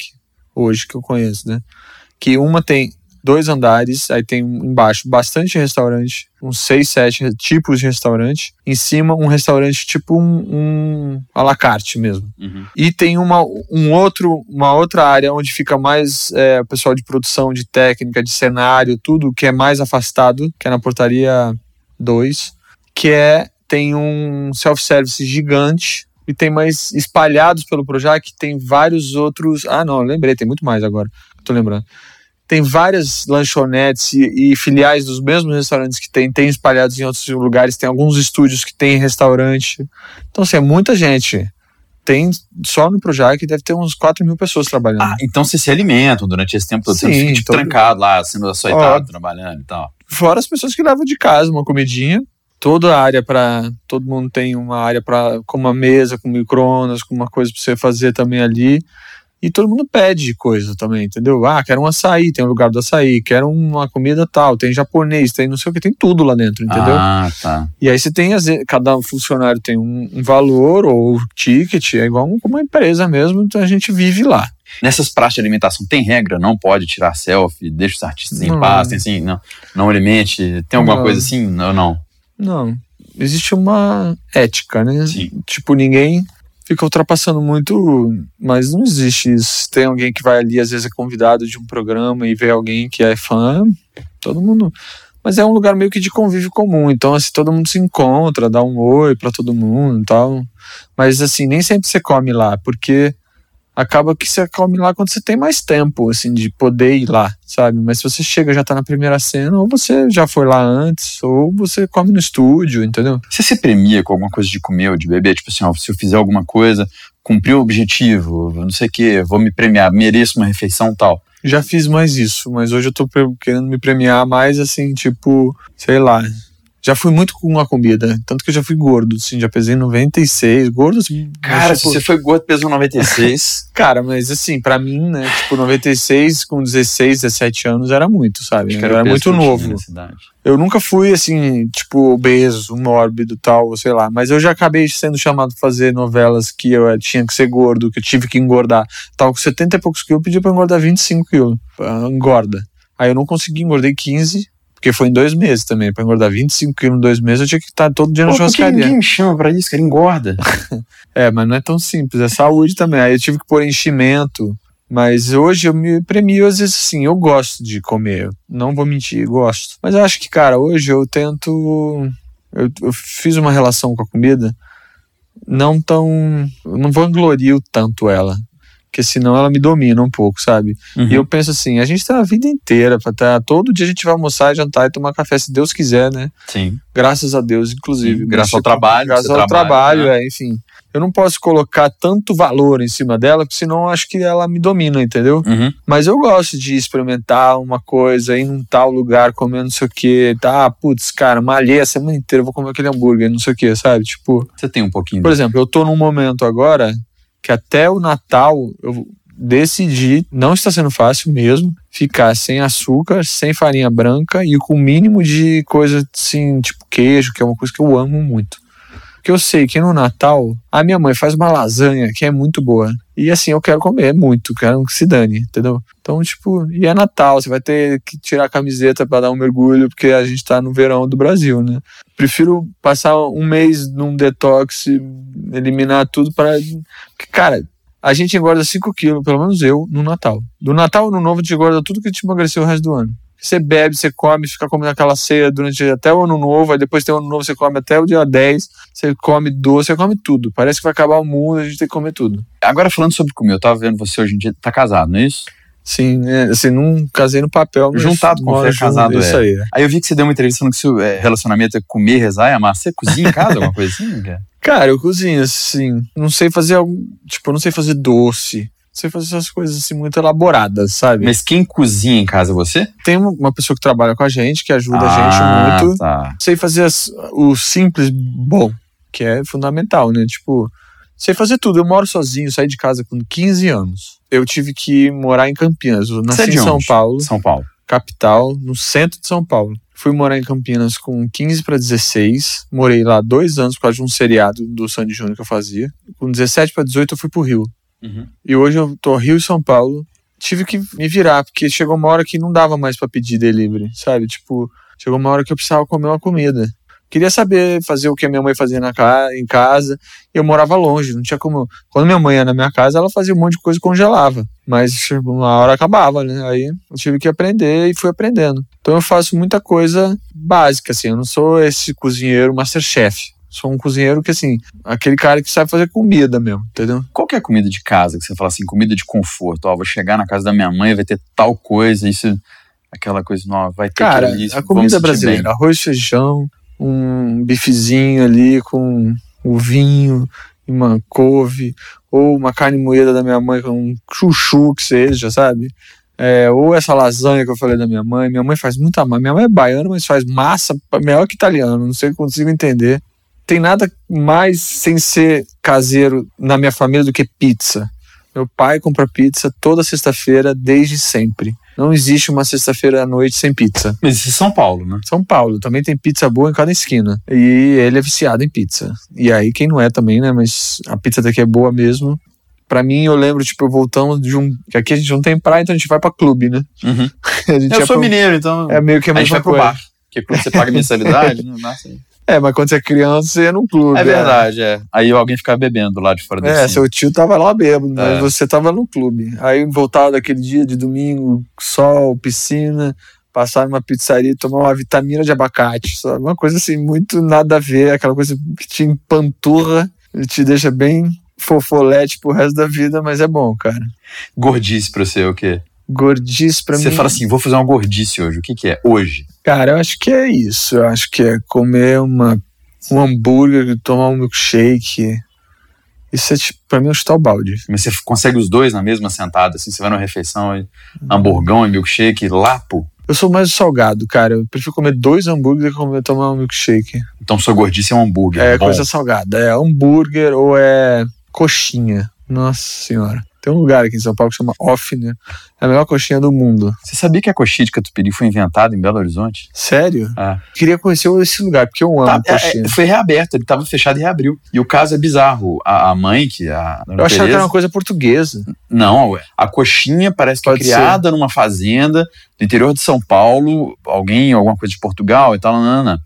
hoje que eu conheço, né? Que uma tem dois andares, aí tem embaixo bastante restaurante, uns seis, sete tipos de restaurante. Em cima, um restaurante tipo um, um à la carte mesmo. Uhum. E tem uma, um outro, uma outra área onde fica mais é, o pessoal de produção, de técnica, de cenário, tudo que é mais afastado, que é na portaria 2, que é tem um self-service gigante e tem mais espalhados pelo Projac, tem vários outros. Ah, não, lembrei, tem muito mais agora. Tô lembrando tem várias lanchonetes e, e, filiais dos mesmos restaurantes que tem, tem espalhados em outros lugares, tem alguns estúdios que tem restaurante. Então, assim, é muita gente. Tem só no Projac deve ter uns 4 mil pessoas trabalhando. Ah, então vocês se alimentam durante esse tempo todo, Sim, você fica tipo, todo... trancado lá, sendo açoitado, trabalhando e tal. Fora as pessoas que levam de casa uma comidinha, toda a área para todo mundo tem uma área para com uma mesa com microondas com uma coisa para você fazer também ali e todo mundo pede coisa também, entendeu? Ah, quero um açaí, tem um lugar do açaí, quero uma comida tal, tem japonês, tem não sei o que, tem tudo lá dentro, entendeu? Ah, tá. E aí você tem, cada funcionário tem um, um valor ou ticket, é igual uma empresa mesmo, então a gente vive lá. Nessas praças de alimentação tem regra? Não pode tirar selfie, deixa os artistas em paz, tem assim, não, não alimente, tem alguma não. coisa assim? Não, não. Não. Existe uma ética, né? Sim. Tipo, ninguém fica ultrapassando muito, mas não existe isso. Tem alguém que vai ali, às vezes é convidado de um programa e vê alguém que é fã, todo mundo. Mas é um lugar meio que de convívio comum, então assim, todo mundo se encontra, dá um oi para todo mundo e tal. Mas assim, nem sempre você come lá, porque acaba que você come lá quando você tem mais tempo, assim, de poder ir lá, sabe? Mas se você chega já tá na primeira cena, ou você já foi lá antes, ou você come no estúdio, entendeu? Você se premia com alguma coisa de comer ou de beber? Tipo assim, ó, se eu fizer alguma coisa, cumprir o objetivo, não sei o quê, vou me premiar, mereço uma refeição tal. Já fiz mais isso, mas hoje eu tô querendo me premiar mais assim, tipo, sei lá, já fui muito com a comida. Tanto que eu já fui gordo, assim, já pesei 96. Gordo, assim. Cara, mas, tipo, se você foi gordo, pesou 96. cara, mas assim, pra mim, né, tipo, 96 com 16, 17 anos era muito, sabe? era, era muito novo. Eu nunca fui, assim, tipo, obeso, mórbido tal, sei lá. Mas eu já acabei sendo chamado pra fazer novelas que eu eh, tinha que ser gordo, que eu tive que engordar. Tava com 70 e poucos quilos, eu pedi pra engordar 25 quilos. Engorda. Aí eu não consegui, engordei 15 porque foi em dois meses também. Pra engordar 25 quilos em dois meses, eu tinha que estar todo dia na churrascaria. Por que ninguém me chama pra isso, cara? Engorda. é, mas não é tão simples. É saúde também. Aí eu tive que pôr enchimento. Mas hoje eu me premio, às vezes, assim, eu gosto de comer. Não vou mentir, gosto. Mas eu acho que, cara, hoje eu tento. Eu, eu fiz uma relação com a comida não tão. Não vanglorio tanto ela porque senão ela me domina um pouco, sabe? Uhum. E eu penso assim, a gente tem a vida inteira para estar. Tá, todo dia a gente vai almoçar, jantar e tomar café, se Deus quiser, né? Sim. Graças a Deus, inclusive. Sim, graças ao trabalho. Graças ao trabalho, né? é, enfim. Eu não posso colocar tanto valor em cima dela, porque senão acho que ela me domina, entendeu? Uhum. Mas eu gosto de experimentar uma coisa, ir num tal lugar, comer não sei o que, tá? Putz, cara, malhei a semana inteira, vou comer aquele hambúrguer, não sei o que, sabe? Tipo. Você tem um pouquinho. Por exemplo, eu tô num momento agora que até o Natal eu decidi, não está sendo fácil mesmo, ficar sem açúcar, sem farinha branca e com o mínimo de coisa assim, tipo queijo, que é uma coisa que eu amo muito. Porque eu sei que no Natal a minha mãe faz uma lasanha que é muito boa. E assim, eu quero comer muito, quero que se dane, entendeu? Então, tipo, e é Natal, você vai ter que tirar a camiseta para dar um mergulho, porque a gente tá no verão do Brasil, né? Prefiro passar um mês num detox, eliminar tudo para. Cara, a gente engorda 5 quilos, pelo menos eu, no Natal. Do Natal no Novo, a gente engorda tudo que te emagreceu o resto do ano. Você bebe, você come, fica comendo aquela ceia durante até o ano novo, aí depois tem o ano novo, você come até o dia 10, você come doce, você come tudo. Parece que vai acabar o mundo, a gente tem que comer tudo. Agora falando sobre comer, eu tava vendo você hoje em dia, tá casado, não é isso? Sim, é, assim, não casei no papel, juntado com você, casado isso é. aí. Aí eu vi que você deu uma entrevista falando que seu é, relacionamento é comer, rezar e amar. Você cozinha em casa, alguma coisa assim? Cara, eu cozinho, assim, não sei fazer algum, tipo, eu não sei fazer doce, sei fazer essas coisas assim muito elaboradas, sabe? Mas quem cozinha em casa é você? Tem uma- pessoa que trabalha com a gente, que ajuda a gente muito. Tá. Sei fazer as- o simples bom, que é fundamental, né? Tipo, sei fazer tudo. Eu moro sozinho, saí de casa com 15 anos. Eu tive que morar em Campinas. Eu Você nasci é de em São? Paulo, São Paulo. capital, no centro de São Paulo. Fui morar em Campinas com 15 para 16. Morei lá dois anos por causa de um seriado do Sandy Júnior que eu fazia. Com 17 para 18 eu fui pro Rio. Uhum. E hoje eu tô Rio e São Paulo. Tive que me virar, porque chegou uma hora que não dava mais pra pedir delivery, sabe? Tipo, chegou uma hora que eu precisava comer uma comida. Queria saber fazer o que a minha mãe fazia na ca em casa. Eu morava longe, não tinha como. Quando minha mãe ia na minha casa, ela fazia um monte de coisa e congelava. Mas chegou uma hora acabava, né? Aí eu tive que aprender e fui aprendendo. Então eu faço muita coisa básica, assim. Eu não sou esse cozinheiro masterchef. Sou um cozinheiro que, assim, aquele cara que sabe fazer comida mesmo, entendeu? Qual que é a comida de casa que você fala assim, comida de conforto? Ó, vou chegar na casa da minha mãe, vai ter tal coisa, isso, aquela coisa nova, vai ter Cara, isso, a comida brasileira, bem. arroz, feijão, um bifezinho ali com o vinho e uma couve, ou uma carne moída da minha mãe com um chuchu que seja, sabe? É, ou essa lasanha que eu falei da minha mãe. Minha mãe faz muita massa. Minha mãe é baiana, mas faz massa melhor que italiano. Não sei se consigo entender. Tem nada mais sem ser caseiro na minha família do que pizza. Meu pai compra pizza toda sexta-feira, desde sempre. Não existe uma sexta-feira à noite sem pizza. Mas isso é São Paulo, né? São Paulo também tem pizza boa em cada esquina. E ele é viciado em pizza. E aí quem não é também, né? Mas a pizza daqui é boa mesmo. Pra mim, eu lembro, tipo, voltamos de um. que Aqui a gente não tem praia, então a gente vai pra clube, né? Uhum. Eu sou pra- mineiro, então É meio que a a gente mesma vai pro coisa. bar. Porque quando você paga mensalidade, né? Aí. É, mas quando você é criança, você ia num clube. É verdade, é. Aí alguém ficava bebendo lá de fora da É, piscina. seu tio tava lá bêbado, mas É. você tava no clube. Aí voltava daquele dia de domingo, sol, piscina, passar numa pizzaria e tomar uma vitamina de abacate. Sabe? Uma coisa assim, muito nada a ver, aquela coisa que te empanturra e te deixa bem fofolete pro resto da vida, mas é bom, cara. Gordice pra você é o quê? Gordice pra você mim. fala assim, vou fazer uma gordice hoje. O que que é? Hoje. Cara, eu acho que é isso. Eu acho que é comer uma, um hambúrguer, tomar um milkshake. Isso é tipo, pra mim, é um chutar balde. Mas você consegue os dois na mesma sentada, assim, você vai numa refeição, e hamburgão e milkshake, lapo. Eu sou mais salgado, cara. Eu prefiro comer dois hambúrgueres do que comer, tomar um milkshake. Então sua gordice é um hambúrguer. É bom. coisa salgada. É hambúrguer ou é coxinha. Nossa senhora. Tem um lugar aqui em São Paulo que chama Offner. É a melhor coxinha do mundo. Você sabia que a coxinha de catupiry foi inventada em Belo Horizonte? Sério? É. Queria conhecer esse lugar, porque eu amo Tá, é, coxinha. é, foi reaberto, ele estava fechado e reabriu. E o caso é bizarro. A, a mãe, que a dona eu achava que era uma coisa portuguesa. Não, a coxinha parece que Pode é criada numa fazenda do interior de São Paulo, alguém, alguma coisa de Portugal e tal, nanana.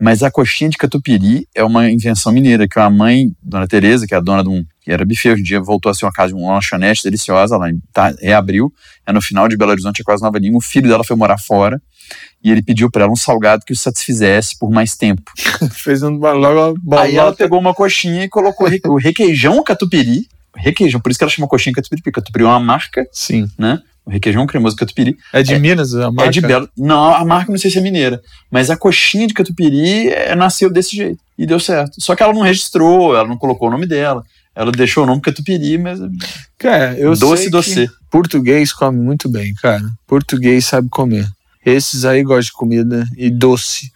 Mas a coxinha de catupiry é uma invenção mineira, que a mãe, Dona Tereza, que é a dona de um, que era buffet, hoje em dia voltou a ser uma casa, uma lanchonete deliciosa, ela tá, reabriu, é no final de Belo Horizonte, é quase Nova Lima, o filho dela foi morar fora, e ele pediu para ela um salgado que o satisfizesse por mais tempo. Fez um logo uma Aí ela pegou uma coxinha e colocou o requeijão catupiry, requeijão, por isso que ela chama coxinha catupiry, porque catupiry é uma marca, Sim. né? O requeijão cremoso catupiry É de É- Minas a marca? é de Belo. Não, a marca não sei se é mineira, mas a coxinha de catupiry é, nasceu desse jeito e deu certo. Só que ela não registrou, ela não colocou o nome dela. Ela deixou o nome catupiry, mas Cara, eu doce sei doce. português come muito bem, cara. Português sabe comer. Esses aí gostam de comida e doce.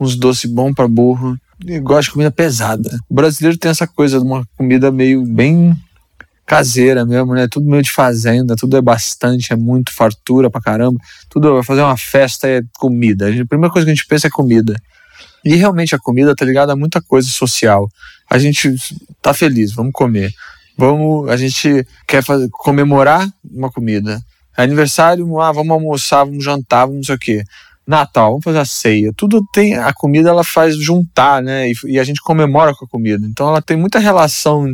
Uns doces bons pra burro. E gosta de comida pesada. O brasileiro tem essa coisa de uma comida meio bem caseira mesmo, né? Tudo meio de fazenda, tudo é bastante, é muito fartura pra caramba. Tudo vai fazer uma festa é comida. A gente- a primeira coisa que a gente pensa é comida. E realmente a comida tá ligada a muita coisa social. A gente tá feliz, vamos comer. Vamos, a gente quer fazer, comemorar uma comida. Aniversário, ah, vamos almoçar, vamos jantar, vamos não sei o quê. Natal, vamos fazer a ceia. Tudo tem, a comida ela faz juntar, né? E, e a gente comemora com a comida. Então ela tem muita relação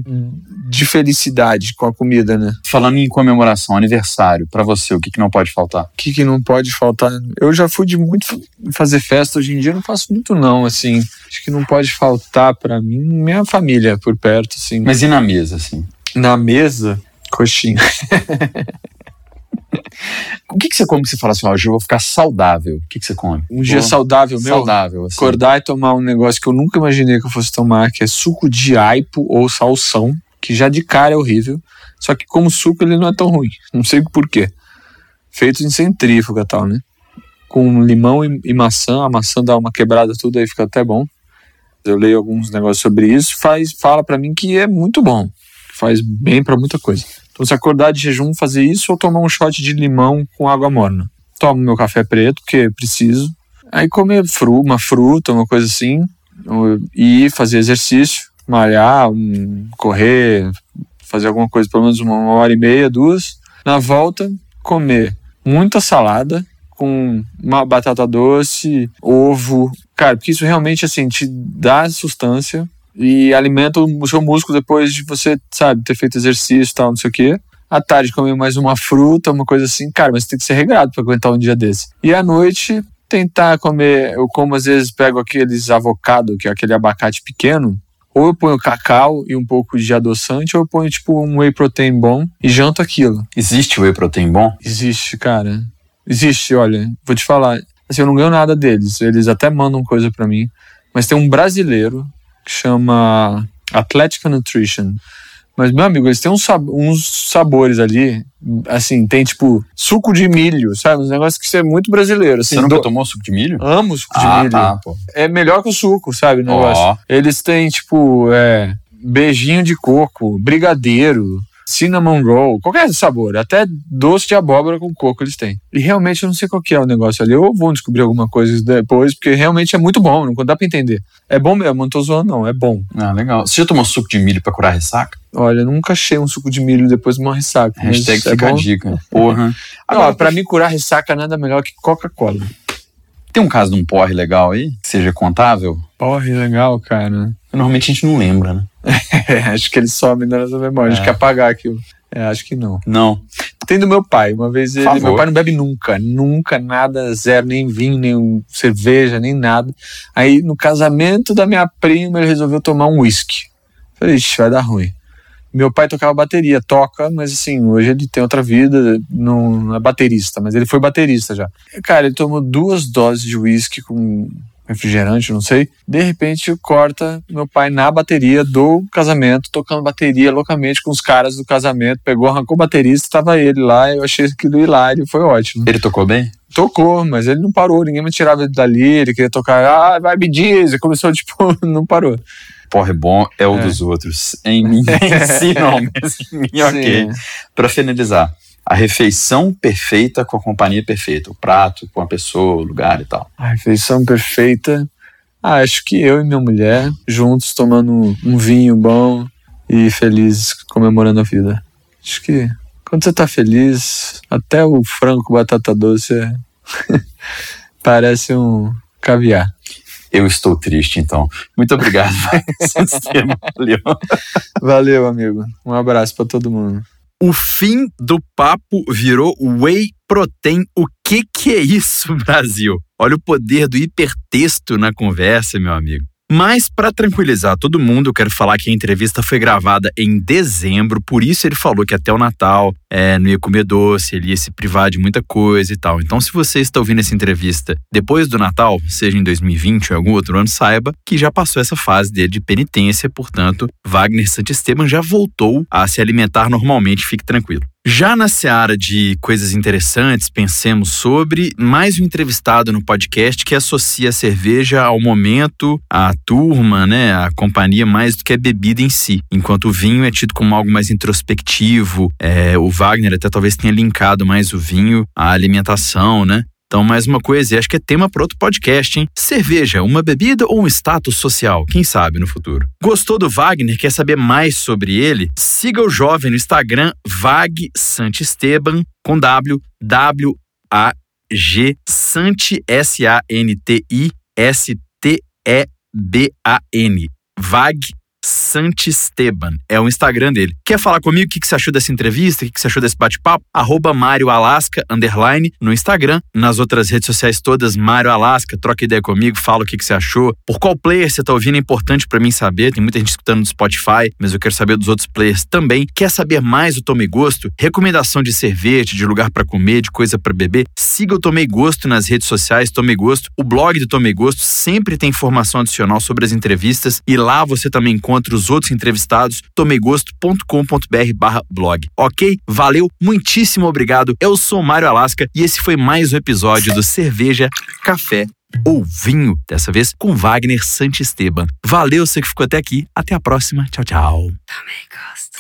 de felicidade com a comida, né? Falando em comemoração, aniversário, pra você, o que, que não pode faltar? O que, que não pode faltar? Eu já fui de muito fazer festa, hoje em dia eu não faço muito não, assim. Acho que não pode faltar pra mim minha família por perto, assim. Mas e na mesa, assim? na mesa, coxinha. O que, que você come que você fala assim, ó, hoje eu vou ficar saudável? O que, que você come? Um dia saudável meu. saudável, assim. Acordar e tomar um negócio que eu nunca imaginei que eu fosse tomar, que é suco de aipo ou salsão, que já de cara é horrível. Só que como suco ele não é tão ruim. Não sei por quê. Feito em centrífuga e tal, né? Com limão e, e, maçã, a maçã dá uma quebrada tudo aí fica até bom. Eu leio alguns negócios sobre isso, faz fala para mim que é muito bom, faz bem para muita coisa. Então se acordar de jejum, fazer isso ou tomar um shot de limão com água morna. Tomo meu café preto, porque preciso. Aí comer fru, uma fruta, uma coisa assim, e fazer exercício, malhar, um, correr, fazer alguma coisa pelo menos uma hora e meia, duas. Na volta, comer muita salada com uma batata doce, ovo. Cara, porque isso realmente assim te dá sustância e alimenta o seu músculo depois de você, sabe, ter feito exercício e tal, não sei o quê. À tarde comer mais uma fruta, uma coisa assim, cara, mas tem que ser regrado para aguentar um dia desse. E à noite tentar comer, eu como às vezes pego aqueles avocado, que é aquele abacate pequeno, ou eu ponho cacau e um pouco de adoçante, ou eu ponho tipo um whey protein bom e janto aquilo. Existe whey protein bom? Existe, cara. Existe, olha, vou te falar. Assim, eu não ganho nada deles. Eles até mandam coisa para mim. Mas tem um brasileiro que chama Atlética Nutrition. Mas, meu amigo, eles têm uns, uns sabores ali, assim, tem tipo suco de milho, sabe? Um negócio que é muito brasileiro. Assim, Você nunca do... tomou suco de milho? Amo suco ah, de milho. Tá, pô. É melhor que o suco, sabe? O negócio. Oh. Eles têm, tipo, é, beijinho de coco, brigadeiro, cinnamon roll, qualquer sabor, até doce de abóbora com coco eles têm. E realmente eu não sei qual que é o negócio ali. Eu vou descobrir alguma coisa depois, porque realmente é muito bom, não dá pra entender. É bom mesmo, não tô zoando não, é bom. Ah, legal. Você já tomou suco de milho para curar ressaca? Olha, eu nunca achei um suco de milho depois de uma ressaca. Hashtag é fica bom. a dica. Porra. Agora, não, pra mim curar ressaca nada melhor que Coca-Cola. Tem um caso de um porre legal aí, que seja contável? Porre legal, cara. Normalmente a gente não lembra, né? Acho que ele some na nossa memória. É. Acho que apagar aquilo. É, acho que não. Não. Tem do meu pai. Uma vez ele. Meu pai não bebe nunca. Nunca, nada, zero, nem vinho, nem cerveja, nem nada. Aí no casamento da minha prima ele resolveu tomar um uísque. Falei, ixi, vai dar ruim. Meu pai tocava bateria, toca, mas assim, hoje ele tem outra vida, não é baterista, mas ele foi baterista já. Cara, ele tomou duas doses de uísque com refrigerante, não sei. De repente corta meu pai na bateria do casamento, tocando bateria loucamente com os caras do casamento. Pegou, arrancou o baterista, estava ele lá. Eu achei aquilo hilário, foi ótimo. Ele tocou bem? Tocou, mas ele não parou, ninguém me tirava ele dali. Ele queria tocar, ah, vai me diz. Começou, tipo, não parou. Porra, é bom é o é. dos outros. Em mim, em si não, mas em mim, ok. Para finalizar, a refeição perfeita com a companhia perfeita, o prato com a pessoa, o lugar e tal. A refeição perfeita, ah, acho que eu e minha mulher juntos tomando um vinho bom e felizes comemorando a vida. Acho que quando você tá feliz, até o frango com batata doce é parece um caviar. Eu estou triste, então. Muito obrigado. Valeu. Valeu, amigo. Um abraço para todo mundo. O fim do papo virou whey protein. O que que é isso, Brasil? Olha o poder do hipertexto na conversa, meu amigo. Mas, para tranquilizar todo mundo, eu quero falar que a entrevista foi gravada em dezembro, por isso ele falou que até o Natal é, não ia comer doce, ele ia se privar de muita coisa e tal. Então, se você está ouvindo essa entrevista depois do Natal, seja em 2020 ou algum outro ano, saiba que já passou essa fase dele de penitência, portanto, Wagner Santisteban já voltou a se alimentar normalmente, fique tranquilo. Já na seara de coisas interessantes, pensemos sobre mais um entrevistado no podcast que associa a cerveja ao momento, à turma, né, à companhia mais do que a bebida em si. Enquanto o vinho é tido como algo mais introspectivo, é, o Wagner até talvez tenha linkado mais o vinho à alimentação, né? Então, mais uma coisa, e acho que é tema para outro podcast, hein? Cerveja, uma bebida ou um status social? Quem sabe no futuro? Gostou do Wagner? Quer saber mais sobre ele? Siga o jovem no Instagram, Vag Santisteban, com W, W, A, G, Santi, S-A-N-T-I, S-T-E-B-A-N. Vag Santisteban. É o Instagram dele. Quer falar comigo o que, você achou dessa entrevista? O que, você achou desse bate-papo? Arroba Mário Alasca, underline, no Instagram. Nas outras redes sociais todas, Mário Alasca. Troca ideia comigo, fala o que, que você achou. Por qual player você tá ouvindo é importante para mim saber. Tem muita gente escutando no Spotify, mas eu quero saber dos outros players também. Quer saber mais do Tomei Gosto? Recomendação de cerveja, de lugar para comer, de coisa para beber? Siga o Tomei Gosto nas redes sociais, Tomei Gosto. O blog do Tomei Gosto sempre tem informação adicional sobre as entrevistas e lá você também encontra encontre os outros entrevistados, tomegosto.com.br blog. Ok? Valeu, muitíssimo obrigado. Eu sou Mário Alasca e esse foi mais um episódio do Cerveja, Café ou Vinho, dessa vez com Wagner Santisteban. Valeu você que ficou até aqui. Até a próxima. Tchau, tchau. Também gosto.